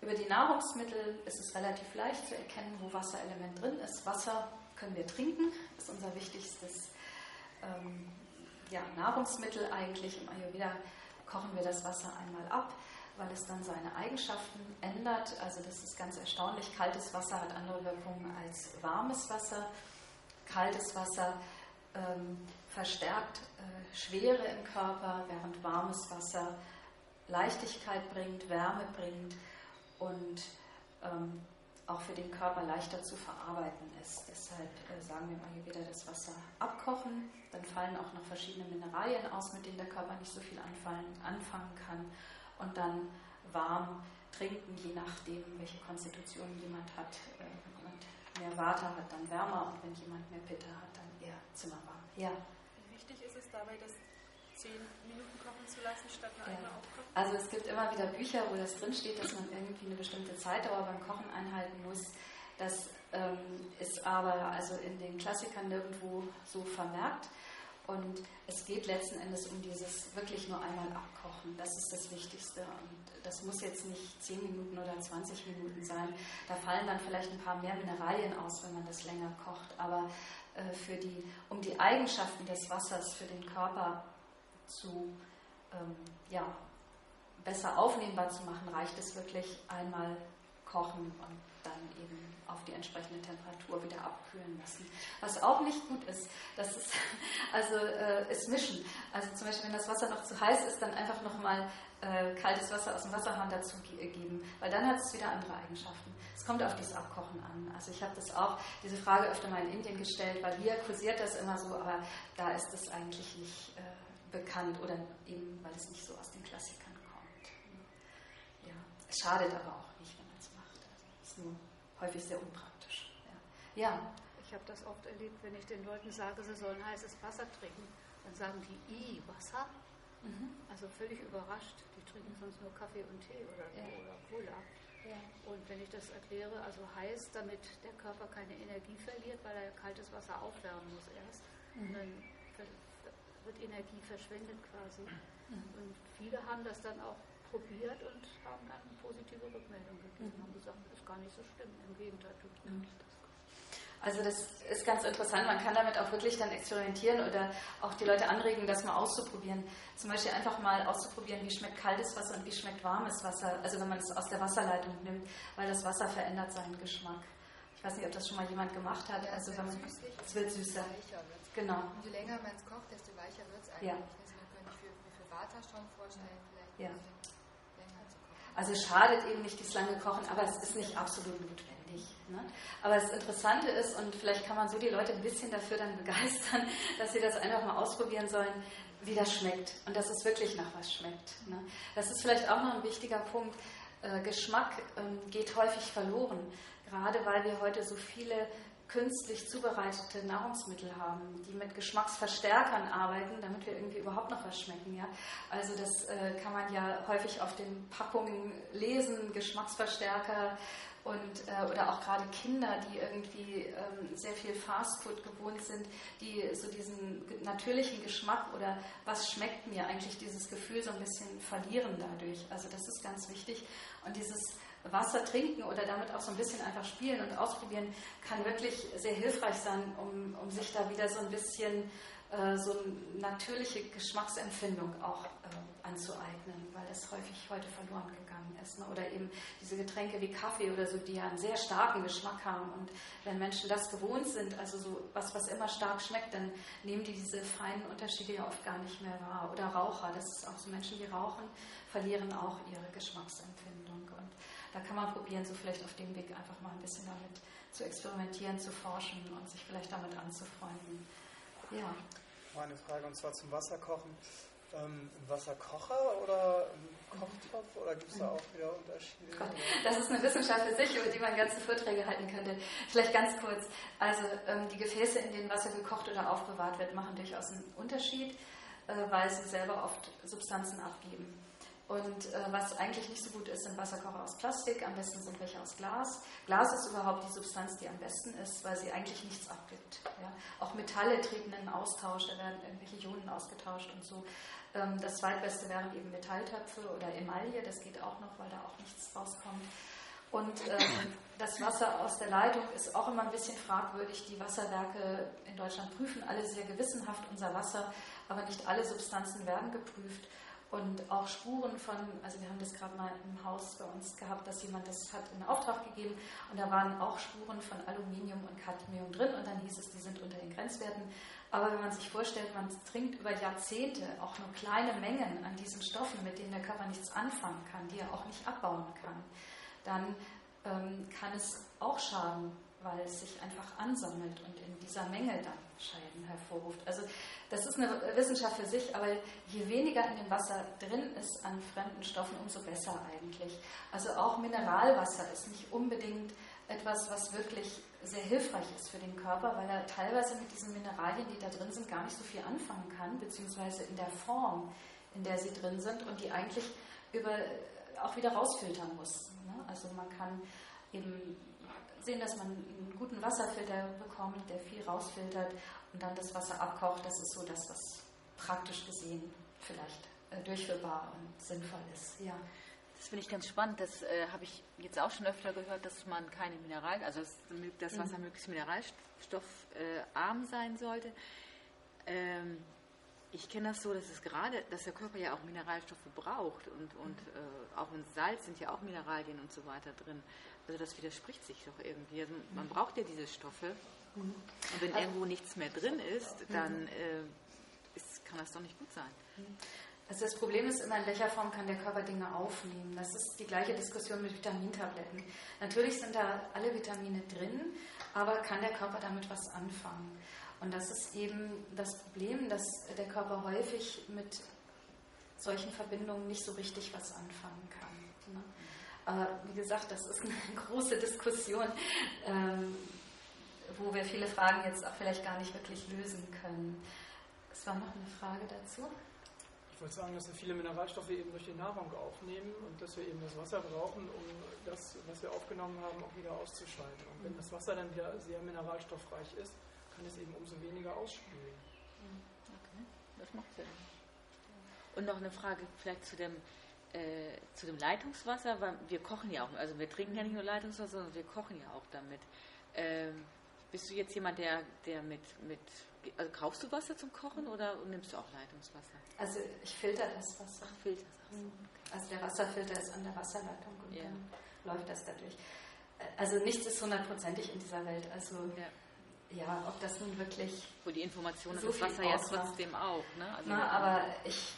Über die Nahrungsmittel ist es relativ leicht zu erkennen, wo Wasserelement drin ist. Wasser können wir trinken, das ist unser wichtigstes ähm, ja, Nahrungsmittel eigentlich. Im Ayurveda kochen wir das Wasser einmal ab, weil es dann seine Eigenschaften ändert. Also das ist ganz erstaunlich. Kaltes Wasser hat andere Wirkungen als warmes Wasser. Kaltes Wasser ähm, verstärkt äh, Schwere im Körper, während warmes Wasser Leichtigkeit bringt, Wärme bringt und ähm, auch für den Körper leichter zu verarbeiten ist. Deshalb äh, sagen wir mal hier wieder das Wasser abkochen. Dann fallen auch noch verschiedene Mineralien aus, mit denen der Körper nicht so viel anfallen, anfangen kann. Und dann warm trinken, je nachdem, welche Konstitution jemand hat. Äh, jemand mehr Water hat, dann wärmer. Und wenn jemand mehr Pitta hat, dann eher zimmerwarm. Ja. Wie wichtig ist es dabei, das zehn Minuten kochen zu lassen, statt eine ja. aufkochen? Also es gibt immer wieder Bücher, wo das drinsteht, dass man irgendwie eine bestimmte Zeitdauer beim Kochen einhalten muss. Das ähm, ist aber also in den Klassikern nirgendwo so vermerkt. Und es geht letzten Endes um dieses wirklich nur einmal abkochen. Das ist das Wichtigste. Und das muss jetzt nicht 10 Minuten oder 20 Minuten sein. Da fallen dann vielleicht ein paar mehr Mineralien aus, wenn man das länger kocht. Aber äh, für die, um die Eigenschaften des Wassers für den Körper zu ähm, ja, besser aufnehmbar zu machen, reicht es wirklich einmal kochen und dann eben auf die entsprechende Temperatur wieder abkühlen lassen. Was auch nicht gut ist, das ist also äh, ist mischen. Also zum Beispiel, wenn das Wasser noch zu heiß ist, dann einfach nochmal äh, kaltes Wasser aus dem Wasserhahn dazu geben, weil dann hat es wieder andere Eigenschaften. Es kommt auf dieses Abkochen an. Also ich habe das auch, diese Frage öfter mal in Indien gestellt, weil hier kursiert das immer so, aber da ist es eigentlich nicht äh, bekannt oder eben, weil es nicht so aus den Klassikern kommt. Es schadet aber auch nicht, wenn man es macht. Es ist nur häufig sehr unpraktisch. Ja. ja. Ich habe das oft erlebt, wenn ich den Leuten sage, sie sollen heißes Wasser trinken, dann sagen die, i, Wasser? Mhm. Also völlig überrascht. Die trinken sonst nur Kaffee und Tee oder, ja. oder Cola. Ja. Und wenn ich das erkläre, also heiß, damit der Körper keine Energie verliert, weil er kaltes Wasser aufwärmen muss erst. Mhm. Dann wird Energie verschwendet quasi. Mhm. Und viele haben das dann auch probiert und haben dann positive Rückmeldungen gegeben mhm. und gesagt, das ist gar nicht so schlimm. Im Gegenteil, tut mir mhm. das. Also das ist ganz interessant. Man kann damit auch wirklich dann experimentieren oder auch die Leute anregen, das mal auszuprobieren. Zum Beispiel einfach mal auszuprobieren, wie schmeckt kaltes Wasser und wie schmeckt warmes Wasser. Also wenn man es aus der Wasserleitung nimmt, weil das Wasser verändert seinen Geschmack. Ich weiß nicht, ob das schon mal jemand gemacht hat. Ja, also wenn man, es wird süßer. Genau. Und je länger man es kocht, desto weicher wird es eigentlich. Ja. Deswegen könnte ich mir für Vata schon vorstellen, vielleicht ja. Also schadet eben nicht das lange Kochen, aber es ist nicht absolut notwendig. Ne? Aber das Interessante ist, und vielleicht kann man so die Leute ein bisschen dafür dann begeistern, dass sie das einfach mal ausprobieren sollen, wie das schmeckt und dass es wirklich nach was schmeckt. Ne? Das ist vielleicht auch noch ein wichtiger Punkt. Äh, Geschmack ähm, geht häufig verloren, gerade weil wir heute so viele künstlich zubereitete Nahrungsmittel haben, die mit Geschmacksverstärkern arbeiten, damit wir irgendwie überhaupt noch was schmecken. Ja? Also das äh, kann man ja häufig auf den Packungen lesen, Geschmacksverstärker und äh, oder auch gerade Kinder, die irgendwie ähm, sehr viel Fastfood gewohnt sind, die so diesen natürlichen Geschmack oder was schmeckt mir eigentlich dieses Gefühl so ein bisschen verlieren dadurch. Also das ist ganz wichtig und dieses Wasser trinken oder damit auch so ein bisschen einfach spielen und ausprobieren, kann wirklich sehr hilfreich sein, um, um sich da wieder so ein bisschen äh, so eine natürliche Geschmacksempfindung auch äh, anzueignen, weil es häufig heute verloren gegangen ist. Ne? Oder eben diese Getränke wie Kaffee oder so, die ja einen sehr starken Geschmack haben. Und wenn Menschen das gewohnt sind, also so was, was immer stark schmeckt, dann nehmen die diese feinen Unterschiede ja oft gar nicht mehr wahr. Oder Raucher, das ist auch so Menschen, die rauchen, verlieren auch ihre Geschmacksempfindung. Da kann man probieren, so vielleicht auf dem Weg einfach mal ein bisschen damit zu experimentieren, zu forschen und sich vielleicht damit anzufreunden. Ja. Meine Frage und zwar zum Wasserkochen. ähm, ein Wasserkocher oder ein Kochtopf oder gibt es da auch wieder Unterschiede? Gott, das ist eine Wissenschaft für sich, über die man ganze Vorträge halten könnte. Vielleicht ganz kurz. Also ähm, die Gefäße, in denen Wasser gekocht oder aufbewahrt wird, machen durchaus einen Unterschied, äh, weil sie selber oft Substanzen abgeben. Und äh, was eigentlich nicht so gut ist, sind Wasserkocher aus Plastik, am besten sind welche aus Glas. Glas ist überhaupt die Substanz, die am besten ist, weil sie eigentlich nichts abgibt. Ja? Auch Metalle treten in Austausch, da werden irgendwelche Ionen ausgetauscht und so. Ähm, das zweitbeste wären eben Metalltöpfe oder Emaille, das geht auch noch, weil da auch nichts rauskommt. Und ähm, das Wasser aus der Leitung ist auch immer ein bisschen fragwürdig. Die Wasserwerke in Deutschland prüfen alle sehr gewissenhaft unser Wasser, aber nicht alle Substanzen werden geprüft. Und auch Spuren von, also wir haben das gerade mal im Haus bei uns gehabt, dass jemand das hat in Auftrag gegeben und da waren auch Spuren von Aluminium und Cadmium drin und dann hieß es, die sind unter den Grenzwerten. Aber wenn man sich vorstellt, man trinkt über Jahrzehnte auch nur kleine Mengen an diesen Stoffen, mit denen der Körper nichts anfangen kann, die er auch nicht abbauen kann, dann ähm, kann es auch schaden, weil es sich einfach ansammelt und in dieser Menge dann Schäden hervorruft. Also das ist eine Wissenschaft für sich, aber je weniger in dem Wasser drin ist an fremden Stoffen, umso besser eigentlich. Also auch Mineralwasser ist nicht unbedingt etwas, was wirklich sehr hilfreich ist für den Körper, weil er teilweise mit diesen Mineralien, die da drin sind, gar nicht so viel anfangen kann, beziehungsweise in der Form, in der sie drin sind und die eigentlich über, auch wieder rausfiltern muss. Ne? Also man kann eben sehen, dass man einen guten Wasserfilter bekommt, der viel rausfiltert und dann das Wasser abkocht. Das ist so das, was praktisch gesehen vielleicht äh, durchführbar und sinnvoll ist. Ja. Das finde ich ganz spannend. Das äh, habe ich jetzt auch schon öfter gehört, dass man keine Mineral, also das Wasser mhm. möglichst mineralstoffarm sein sollte. Ähm, ich kenne das so, dass es gerade, dass der Körper ja auch Mineralstoffe braucht und, und mhm. äh, auch in Salz sind ja auch Mineralien und so weiter drin. Also das widerspricht sich doch irgendwie. Also man mhm. braucht ja diese Stoffe. Mhm. Und wenn also, irgendwo nichts mehr drin ist, dann äh, ist, kann das doch nicht gut sein. Also das Problem ist immer, in welcher Form kann der Körper Dinge aufnehmen. Das ist die gleiche Diskussion mit Vitamintabletten. Natürlich sind da alle Vitamine drin, aber kann der Körper damit was anfangen? Und das ist eben das Problem, dass der Körper häufig mit solchen Verbindungen nicht so richtig was anfangen kann. Ne? Aber wie gesagt, das ist eine große Diskussion, ähm, wo wir viele Fragen jetzt auch vielleicht gar nicht wirklich lösen können. Es war noch eine Frage dazu. Ich wollte sagen, dass wir viele Mineralstoffe eben durch die Nahrung aufnehmen und dass wir eben das Wasser brauchen, um das, was wir aufgenommen haben, auch wieder auszuscheiden. Und wenn das Wasser dann wieder sehr mineralstoffreich ist, kann es eben umso weniger ausspülen. Okay, das macht Sinn. Und noch eine Frage vielleicht zu dem äh, zu dem Leitungswasser, weil wir kochen ja auch, also wir trinken ja nicht nur Leitungswasser, sondern wir kochen ja auch damit. Ähm, bist du jetzt jemand, der, der mit, mit, also kaufst du Wasser zum Kochen oder nimmst du auch Leitungswasser? Also ich filter das Wasser. Ach, filter das. Mhm. Also der Wasserfilter ist an der Wasserleitung und ja. dann läuft das dadurch. Also nichts ist hundertprozentig in dieser Welt. Also ja. Ja ob das nun wirklich. Wo die Informationen so das Wasser ja trotzdem auch. Ne? Also Na, aber ich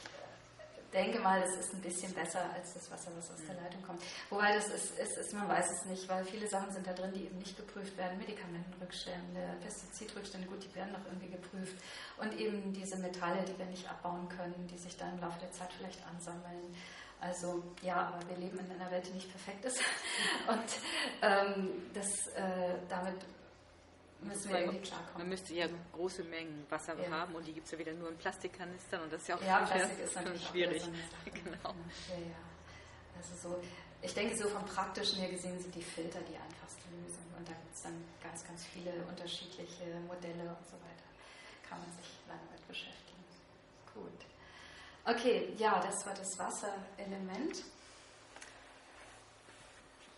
denke mal, es ist ein bisschen besser als das Wasser, was aus der mhm. Leitung kommt. Wobei das ist, ist, ist, man weiß es nicht, weil viele Sachen sind da drin, die eben nicht geprüft werden. Medikamentenrückstände, Pestizidrückstände, gut, die werden noch irgendwie geprüft. Und eben diese Metalle, die wir nicht abbauen können, die sich dann im Laufe der Zeit vielleicht ansammeln. Also ja, aber wir leben in einer Welt, die nicht perfekt ist. Und ähm, das, äh, damit müssen wir irgendwie klarkommen. Man müsste ja große Mengen Wasser ja. haben und die gibt es ja wieder nur in Plastikkanistern und das ist ja auch ja, Plastik ist natürlich schwierig. genau. Ja, ja. Also so, ich denke, so vom Praktischen her gesehen sind die Filter die einfachste Lösung. Und da gibt es dann ganz, ganz viele unterschiedliche Modelle und so weiter. Kann man sich lange mit beschäftigen. Gut. Okay, ja, das war das Wasserelement.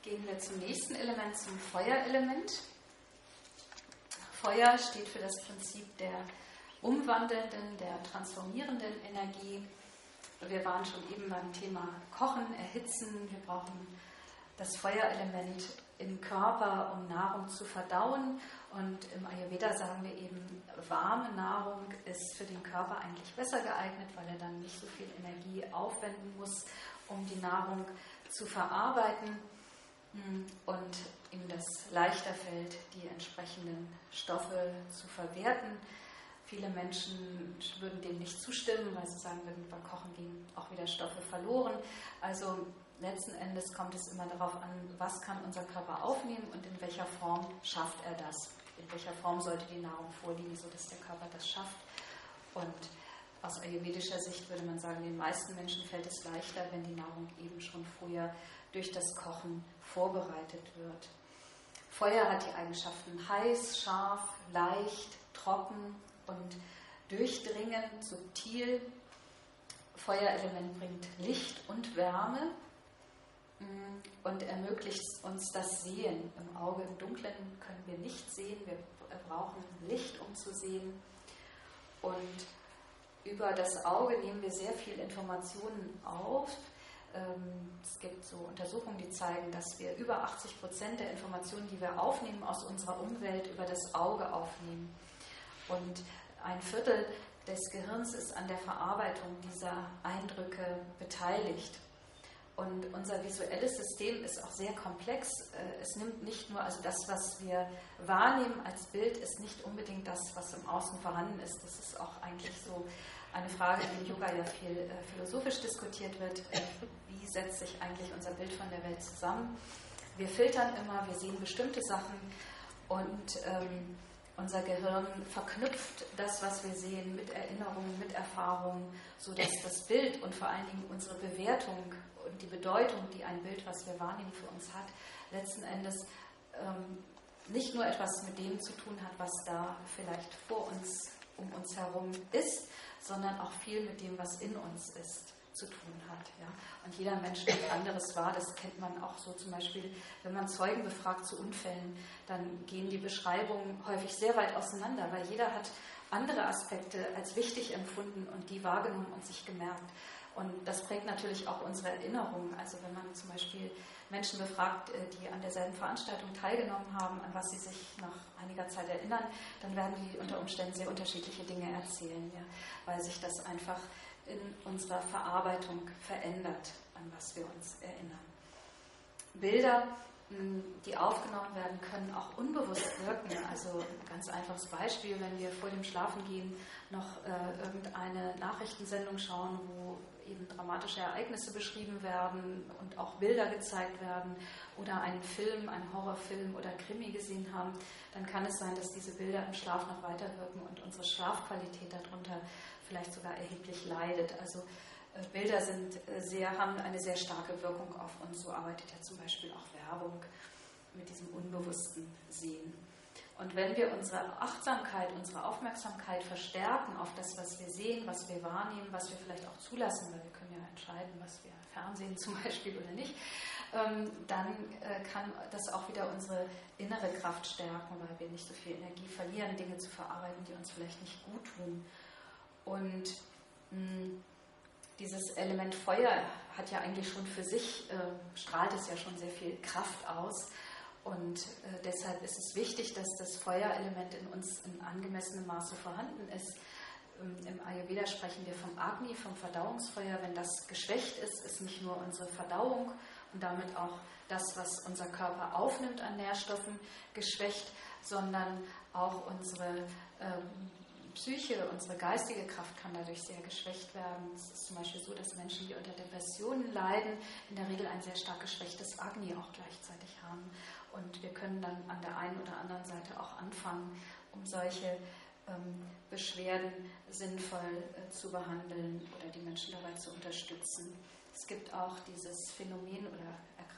Gehen wir zum nächsten Element, zum Feuerelement. Feuer steht für das Prinzip der umwandelnden, der transformierenden Energie. Wir waren schon eben beim Thema Kochen, Erhitzen. Wir brauchen das Feuerelement im Körper, um Nahrung zu verdauen. Und im Ayurveda sagen wir eben, warme Nahrung ist für den Körper eigentlich besser geeignet, weil er dann nicht so viel Energie aufwenden muss, um die Nahrung zu verarbeiten. Hm, und ihm das leichter fällt, die entsprechenden Stoffe zu verwerten. Viele Menschen würden dem nicht zustimmen, weil sie sagen würden, beim Kochen gehen auch wieder Stoffe verloren. Also letzten Endes kommt es immer darauf an, was kann unser Körper aufnehmen und in welcher Form schafft er das. In welcher Form sollte die Nahrung vorliegen, sodass der Körper das schafft. Und aus ayurvedischer Sicht würde man sagen, den meisten Menschen fällt es leichter, wenn die Nahrung eben schon vorher durch das Kochen vorbereitet wird. Feuer hat die Eigenschaften heiß, scharf, leicht, trocken und durchdringend, subtil. Feuerelement bringt Licht und Wärme mm, und ermöglicht uns das Sehen. Im Auge im Dunklen können wir nicht sehen, wir brauchen Licht, um zu sehen. Und über das Auge nehmen wir sehr viel Informationen auf, es gibt so Untersuchungen, die zeigen, dass wir über 80 Prozent der Informationen, die wir aufnehmen aus unserer Umwelt, über das Auge aufnehmen. Und ein Viertel des Gehirns ist an der Verarbeitung dieser Eindrücke beteiligt. Und unser visuelles System ist auch sehr komplex. Äh, es nimmt nicht nur, also das, was wir wahrnehmen als Bild, ist nicht unbedingt das, was im Außen vorhanden ist. Das ist auch eigentlich so eine Frage, die im Yoga ja viel äh, philosophisch diskutiert wird. Äh, wie setzt sich eigentlich unser Bild von der Welt zusammen? Wir filtern immer, wir sehen bestimmte Sachen und ähm, unser Gehirn verknüpft das, was wir sehen, mit Erinnerungen, mit Erfahrungen, sodass das Bild und vor allen Dingen unsere Bewertung und die Bedeutung, die ein Bild, was wir wahrnehmen, für uns hat, letzten Endes ähm, nicht nur etwas mit dem zu tun hat, was da vielleicht vor uns, um uns herum ist, sondern auch viel mit dem, was in uns ist, zu tun hat. Ja? Und jeder Mensch nimmt anderes wahr. Das kennt man auch so zum Beispiel, wenn man Zeugen befragt zu Unfällen, dann gehen die Beschreibungen häufig sehr weit auseinander, weil jeder hat andere Aspekte als wichtig empfunden und die wahrgenommen und sich gemerkt. Und das prägt natürlich auch unsere Erinnerungen. Also wenn man zum Beispiel Menschen befragt, äh, die an derselben Veranstaltung teilgenommen haben, an was sie sich nach einiger Zeit erinnern, dann werden die unter Umständen sehr unterschiedliche Dinge erzählen, ja, weil sich das einfach in unserer Verarbeitung verändert, an was wir uns erinnern. Bilder, die aufgenommen werden, können auch unbewusst wirken. Also ein ganz einfaches Beispiel, wenn wir vor dem Schlafengehen noch äh, irgendeine Nachrichtensendung schauen, wo eben dramatische Ereignisse beschrieben werden und auch Bilder gezeigt werden oder einen Film, einen Horrorfilm oder Krimi gesehen haben, dann kann es sein, dass diese Bilder im Schlaf noch weiterwirken und unsere Schlafqualität darunter vielleicht sogar erheblich leidet. Also äh, Bilder sind äh, sehr, haben eine sehr starke Wirkung auf uns. So arbeitet ja zum Beispiel auch Werbung mit diesem unbewussten Sehen. Und wenn wir unsere Achtsamkeit, unsere Aufmerksamkeit verstärken auf das, was wir sehen, was wir wahrnehmen, was wir vielleicht auch zulassen, weil wir können ja entscheiden, was wir Fernsehen zum Beispiel oder nicht, ähm, dann äh, kann das auch wieder unsere innere Kraft stärken, weil wir nicht so viel Energie verlieren, Dinge zu verarbeiten, die uns vielleicht nicht gut tun. Und mh, dieses Element Feuer hat ja eigentlich schon für sich, äh, strahlt es ja schon sehr viel Kraft aus. Und äh, deshalb ist es wichtig, dass das Feuerelement in uns in angemessenem Maße vorhanden ist. Ähm, Im Ayurveda sprechen wir vom Agni, vom Verdauungsfeuer. Wenn das geschwächt ist, ist nicht nur unsere Verdauung und damit auch das, was unser Körper aufnimmt an Nährstoffen, geschwächt, sondern auch unsere ähm, Psyche, unsere geistige Kraft kann dadurch sehr geschwächt werden. Es ist zum Beispiel so, dass Menschen, die unter Depressionen leiden, in der Regel ein sehr stark geschwächtes Agni auch gleichzeitig haben. Und wir können dann an der einen oder anderen Seite auch anfangen, um solche ähm, Beschwerden sinnvoll äh, zu behandeln oder die Menschen dabei zu unterstützen. Es gibt auch dieses Phänomen oder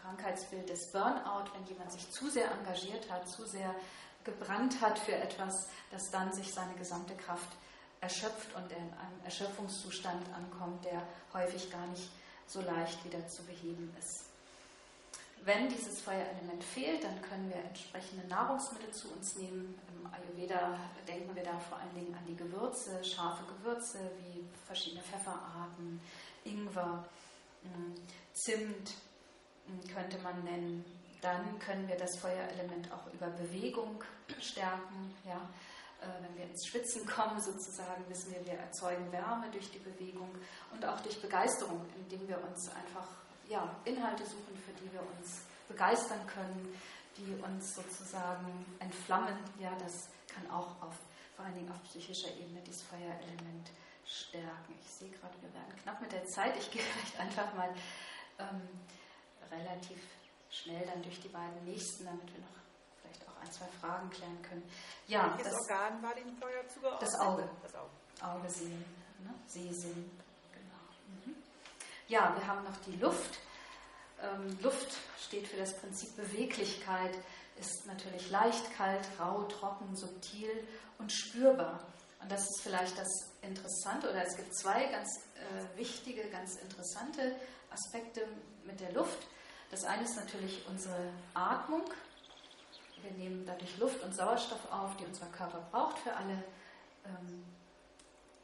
Krankheitsbild des Burnout, wenn jemand sich zu sehr engagiert hat, zu sehr gebrannt hat für etwas, dass dann sich seine gesamte Kraft erschöpft und er in einem Erschöpfungszustand ankommt, der häufig gar nicht so leicht wieder zu beheben ist. Wenn dieses Feuerelement fehlt, dann können wir entsprechende Nahrungsmittel zu uns nehmen. Im Ayurveda denken wir da vor allen Dingen an die Gewürze, scharfe Gewürze wie verschiedene Pfefferarten, Ingwer, hm, Zimt hm, könnte man nennen. Dann können wir das Feuerelement auch über Bewegung stärken. Ja. Äh, wenn wir ins Schwitzen kommen, sozusagen, wissen wir, wir erzeugen Wärme durch die Bewegung und auch durch Begeisterung, indem wir uns einfach ja, Inhalte suchen, für die wir uns begeistern können, die uns sozusagen entflammen. Ja, das kann auch auf vor allen Dingen auf psychischer Ebene dieses Feuerelement stärken. Ich sehe gerade, wir werden knapp mit der Zeit. Ich gehe vielleicht einfach mal ähm, relativ schnell dann durch die beiden nächsten, damit wir noch vielleicht auch ein, zwei Fragen klären können. Ja, Welches das Organ war dem Feuer zugeordnet? Das Auge. Das Auge. Auge sehen, ne? Sehsinn. Ja, wir haben noch die Luft. Ähm, Luft steht für das Prinzip Beweglichkeit, ist natürlich leicht, kalt, rau, trocken, subtil und spürbar. Und das ist vielleicht das Interessante, oder es gibt zwei ganz äh, wichtige, ganz interessante Aspekte mit der Luft. Das eine ist natürlich unsere Atmung. Wir nehmen dadurch Luft und Sauerstoff auf, die unser Körper braucht für alle, ähm,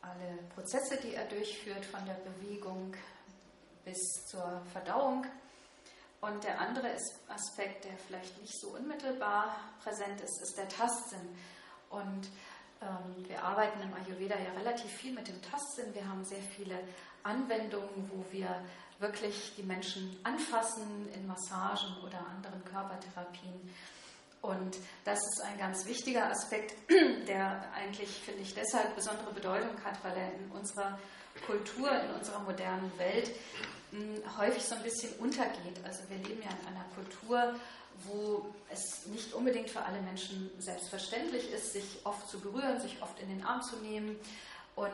alle Prozesse, die er durchführt, von der Bewegung bis zur Verdauung. Und der andere Aspekt, der vielleicht nicht so unmittelbar präsent ist, ist der Tastsinn. Und ähm, wir arbeiten im Ayurveda ja relativ viel mit dem Tastsinn. Wir haben sehr viele Anwendungen, wo wir wirklich die Menschen anfassen in Massagen oder anderen Körpertherapien. Und das ist ein ganz wichtiger Aspekt, der eigentlich, finde ich, deshalb besondere Bedeutung hat, weil er in unserer Kultur, in unserer modernen Welt hm, häufig so ein bisschen untergeht. Also wir leben ja in einer Kultur, wo es nicht unbedingt für alle Menschen selbstverständlich ist, sich oft zu berühren, sich oft in den Arm zu nehmen. Und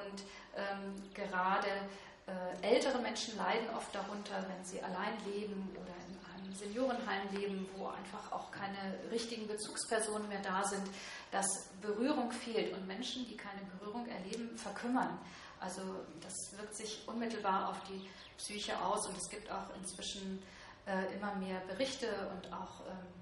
ähm, gerade äh, ältere Menschen leiden oft darunter, wenn sie allein leben oder in einem Seniorenheim leben, wo einfach auch keine richtigen Bezugspersonen mehr da sind, dass Berührung fehlt und Menschen, die keine Berührung erleben, verkümmern. Also das wirkt sich unmittelbar auf die Psyche aus und es gibt auch inzwischen äh, immer mehr Berichte und auch ähm,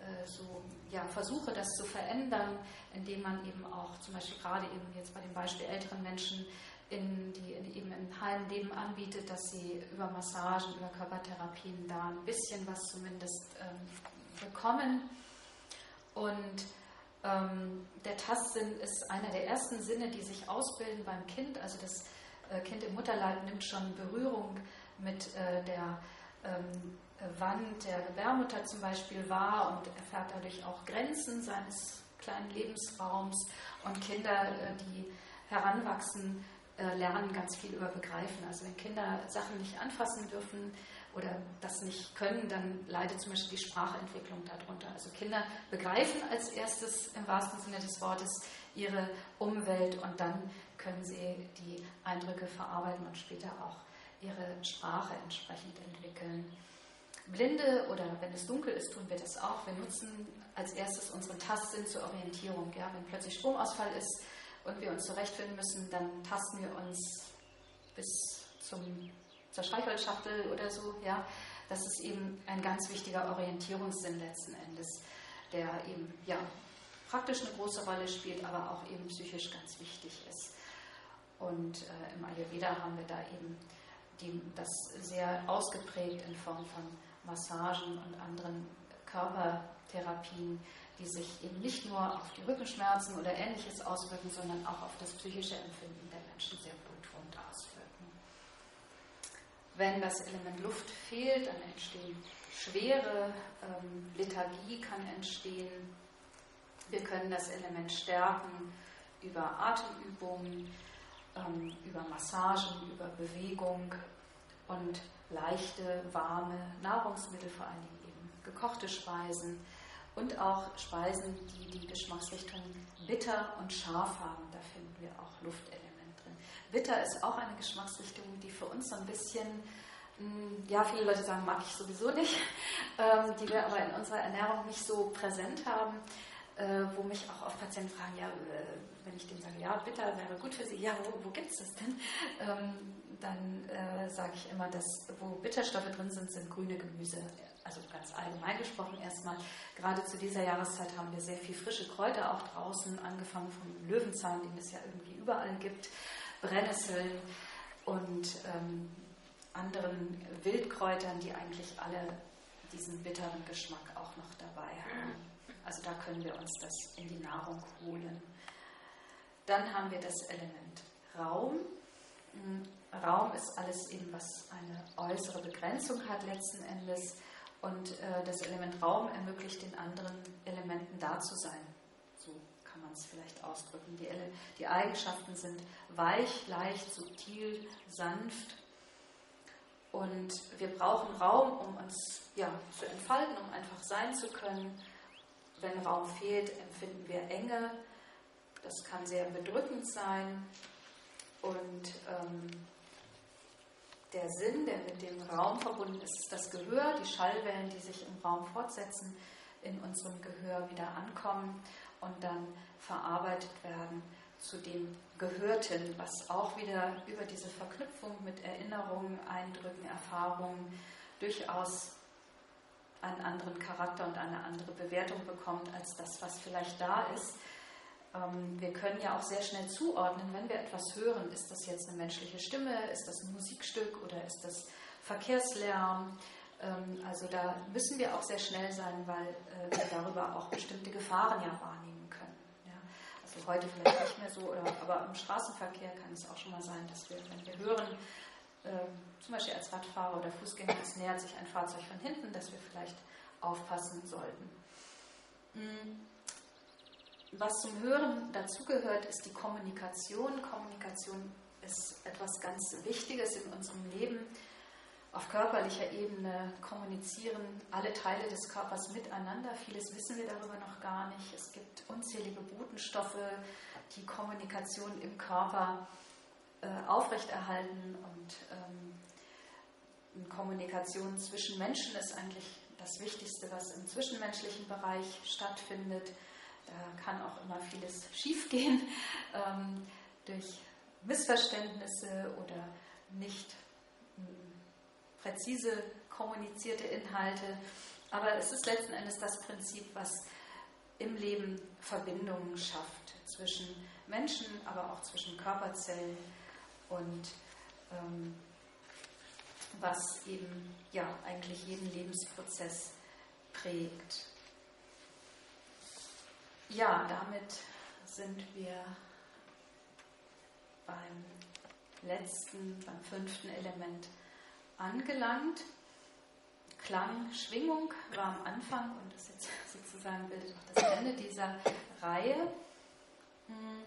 äh, so ja, Versuche, das zu verändern, indem man eben auch zum Beispiel gerade eben jetzt bei dem Beispiel älteren Menschen in die in, eben im Heimleben anbietet, dass sie über Massagen, über Körpertherapien da ein bisschen was zumindest ähm, bekommen. Und ähm, der Tastsinn ist einer der ersten Sinne, die sich ausbilden beim Kind. Also das äh, Kind im Mutterleib nimmt schon Berührung mit äh, der ähm, Wand der Gebärmutter zum Beispiel wahr und erfährt dadurch auch Grenzen seines kleinen Lebensraums. Und Kinder, äh, die heranwachsen, äh, lernen ganz viel über Begreifen. Also wenn Kinder Sachen nicht anfassen dürfen oder das nicht können, dann leidet zum Beispiel die Sprachentwicklung darunter. Also Kinder begreifen als erstes im wahrsten Sinne des Wortes ihre Umwelt und dann können sie die Eindrücke verarbeiten und später auch ihre Sprache entsprechend entwickeln. Blinde oder wenn es dunkel ist, tun wir das auch. Wir nutzen als erstes unseren Tastsinn zur Orientierung. Ja? Wenn plötzlich Stromausfall ist und wir uns zurechtfinden müssen, dann tasten wir uns bis zum, zur Streichholzschachtel oder so. Ja? Das ist eben ein ganz wichtiger Orientierungssinn letzten Endes, der eben ja, praktisch eine große Rolle spielt, aber auch eben psychisch ganz wichtig ist. Und äh, im Ayurveda haben wir da eben die, das sehr ausgeprägt in Form von Massagen und anderen Körpertherapien, die sich eben nicht nur auf die Rückenschmerzen oder ähnliches auswirken, sondern auch auf das psychische Empfinden der Menschen sehr auswirken. Wenn das Element Luft fehlt, dann entstehen Schwere, ähm, Lethargie kann entstehen. Wir können das Element stärken über Atemübungen, ähm, über Massagen, über Bewegung und leichte, warme Nahrungsmittel, vor allen Dingen eben gekochte Speisen und auch Speisen, die die Geschmacksrichtung bitter und scharf haben. Da finden wir auch Luftelement drin. Bitter ist auch eine Geschmacksrichtung, die für uns so ein bisschen, hm, ja, viele Leute sagen, mag ich sowieso nicht, ähm, die wir aber in unserer Ernährung nicht so präsent haben. Äh, wo mich auch oft Patienten fragen, ja, äh, wenn ich denen sage, ja, bitter wäre gut für sie, ja, wo, wo gibt es das denn? Ähm, dann äh, sage ich immer, dass wo Bitterstoffe drin sind, sind grüne Gemüse. Also ganz allgemein gesprochen erstmal. Gerade zu dieser Jahreszeit haben wir sehr viel frische Kräuter auch draußen, angefangen vom Löwenzahn, den es ja irgendwie überall gibt, Brennnesseln und ähm, anderen Wildkräutern, die eigentlich alle diesen bitteren Geschmack auch noch dabei haben. Also da können wir uns das in die Nahrung holen. Dann haben wir das Element Raum. Hm, Raum ist alles eben, was eine äußere Begrenzung hat letzten Endes. Und äh, das Element Raum ermöglicht den anderen Elementen da zu sein. Es vielleicht ausdrücken. Die, die Eigenschaften sind weich, leicht, subtil, sanft. Und wir brauchen Raum, um uns ja, zu entfalten, um einfach sein zu können. Wenn Raum fehlt, empfinden wir Enge. Das kann sehr bedrückend sein. Und ähm, der Sinn, der mit dem Raum verbunden ist, ist das Gehör, die Schallwellen, die sich im Raum fortsetzen, in unserem Gehör wieder ankommen und dann verarbeitet werden zu dem Gehörten, was auch wieder über diese Verknüpfung mit Erinnerungen, Eindrücken, Erfahrungen durchaus einen anderen Charakter und eine andere Bewertung bekommt als das, was vielleicht da ist. Ähm, wir können ja auch sehr schnell zuordnen, wenn wir etwas hören, ist das jetzt eine menschliche Stimme, ist das ein Musikstück oder ist das Verkehrslärm. Ähm, also da müssen wir auch sehr schnell sein, weil äh, wir darüber auch bestimmte Gefahren ja wahrnehmen können. Also heute vielleicht nicht mehr so, aber im Straßenverkehr kann es auch schon mal sein, dass wir, wenn wir hören, ähm, zum Beispiel als Radfahrer oder Fußgänger, es nähert sich ein Fahrzeug von hinten, dass wir vielleicht aufpassen sollten. Hm. Was zum Hören dazugehört, ist die Kommunikation. Kommunikation ist etwas ganz Wichtiges in unserem Leben. Auf körperlicher Ebene kommunizieren alle Teile des Körpers miteinander. Vieles wissen wir darüber noch gar nicht. Es gibt unzählige Botenstoffe, die Kommunikation im Körper äh, aufrechterhalten und ähm, Kommunikation zwischen Menschen ist eigentlich das Wichtigste, was im zwischenmenschlichen Bereich stattfindet. Da kann auch immer vieles schiefgehen ähm, durch Missverständnisse oder nicht präzise kommunizierte Inhalte. Aber es ist letzten Endes das Prinzip, was im Leben Verbindungen schafft zwischen Menschen, aber auch zwischen Körperzellen und ähm, was eben ja eigentlich jeden Lebensprozess prägt. Ja, damit sind wir beim letzten, beim fünften Element angelangt. Klang, Schwingung war am Anfang und das jetzt sozusagen bildet auch das Ende dieser Reihe. Hm.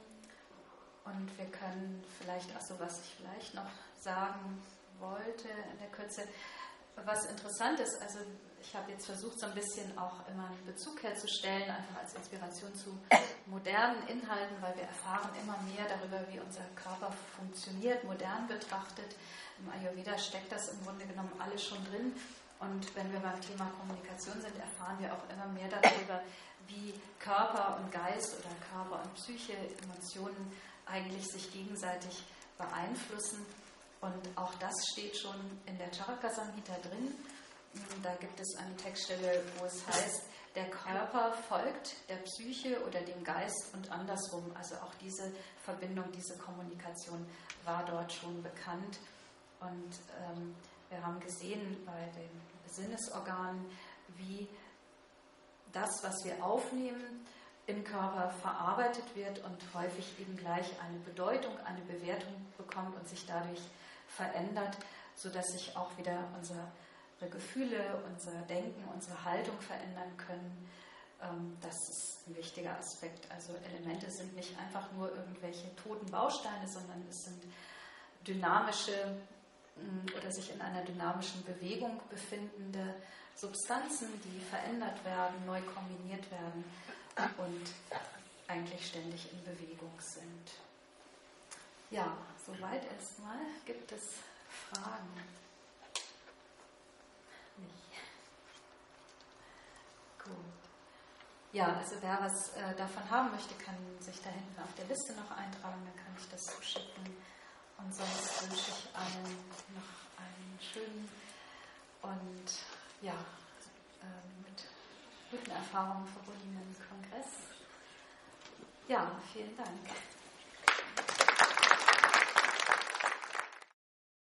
Und wir können vielleicht, achso, was ich vielleicht noch sagen wollte in der Kürze, was interessant ist, also ich habe jetzt versucht, so ein bisschen auch immer einen Bezug herzustellen, einfach als Inspiration zu modernen Inhalten, weil wir erfahren immer mehr darüber, wie unser Körper funktioniert, modern betrachtet. Im Ayurveda steckt das im Grunde genommen alles schon drin. Und wenn wir beim Thema Kommunikation sind, erfahren wir auch immer mehr darüber, wie Körper und Geist oder Körper und Psyche, Emotionen eigentlich sich gegenseitig beeinflussen. Und auch das steht schon in der Charaka Samhita drin. Da gibt es eine Textstelle, wo es heißt, der Körper folgt der Psyche oder dem Geist und andersrum. Also auch diese Verbindung, diese Kommunikation war dort schon bekannt. Und ähm, wir haben gesehen bei den Sinnesorganen, wie das, was wir aufnehmen, im Körper verarbeitet wird und häufig eben gleich eine Bedeutung, eine Bewertung bekommt und sich dadurch verändert, sodass sich auch wieder unsere Gefühle, unser Denken, unsere Haltung verändern können. Ähm, das ist ein wichtiger Aspekt. Also Elemente sind nicht einfach nur irgendwelche toten Bausteine, sondern es sind dynamische mm, oder sich in einer dynamischen Bewegung befindende Substanzen, die verändert werden, neu kombiniert werden und eigentlich ständig in Bewegung sind. Ja, soweit erstmal. Gibt es Fragen? Nicht. Gut. Ja, also wer was äh, davon haben möchte, kann sich da hinten auf der Liste noch eintragen, dann kann ich das zuschicken. Und sonst wünsche ich allen noch einen schönen und ja, äh, mit guten Erfahrungen verbundenen Kongress. Ja, vielen Dank.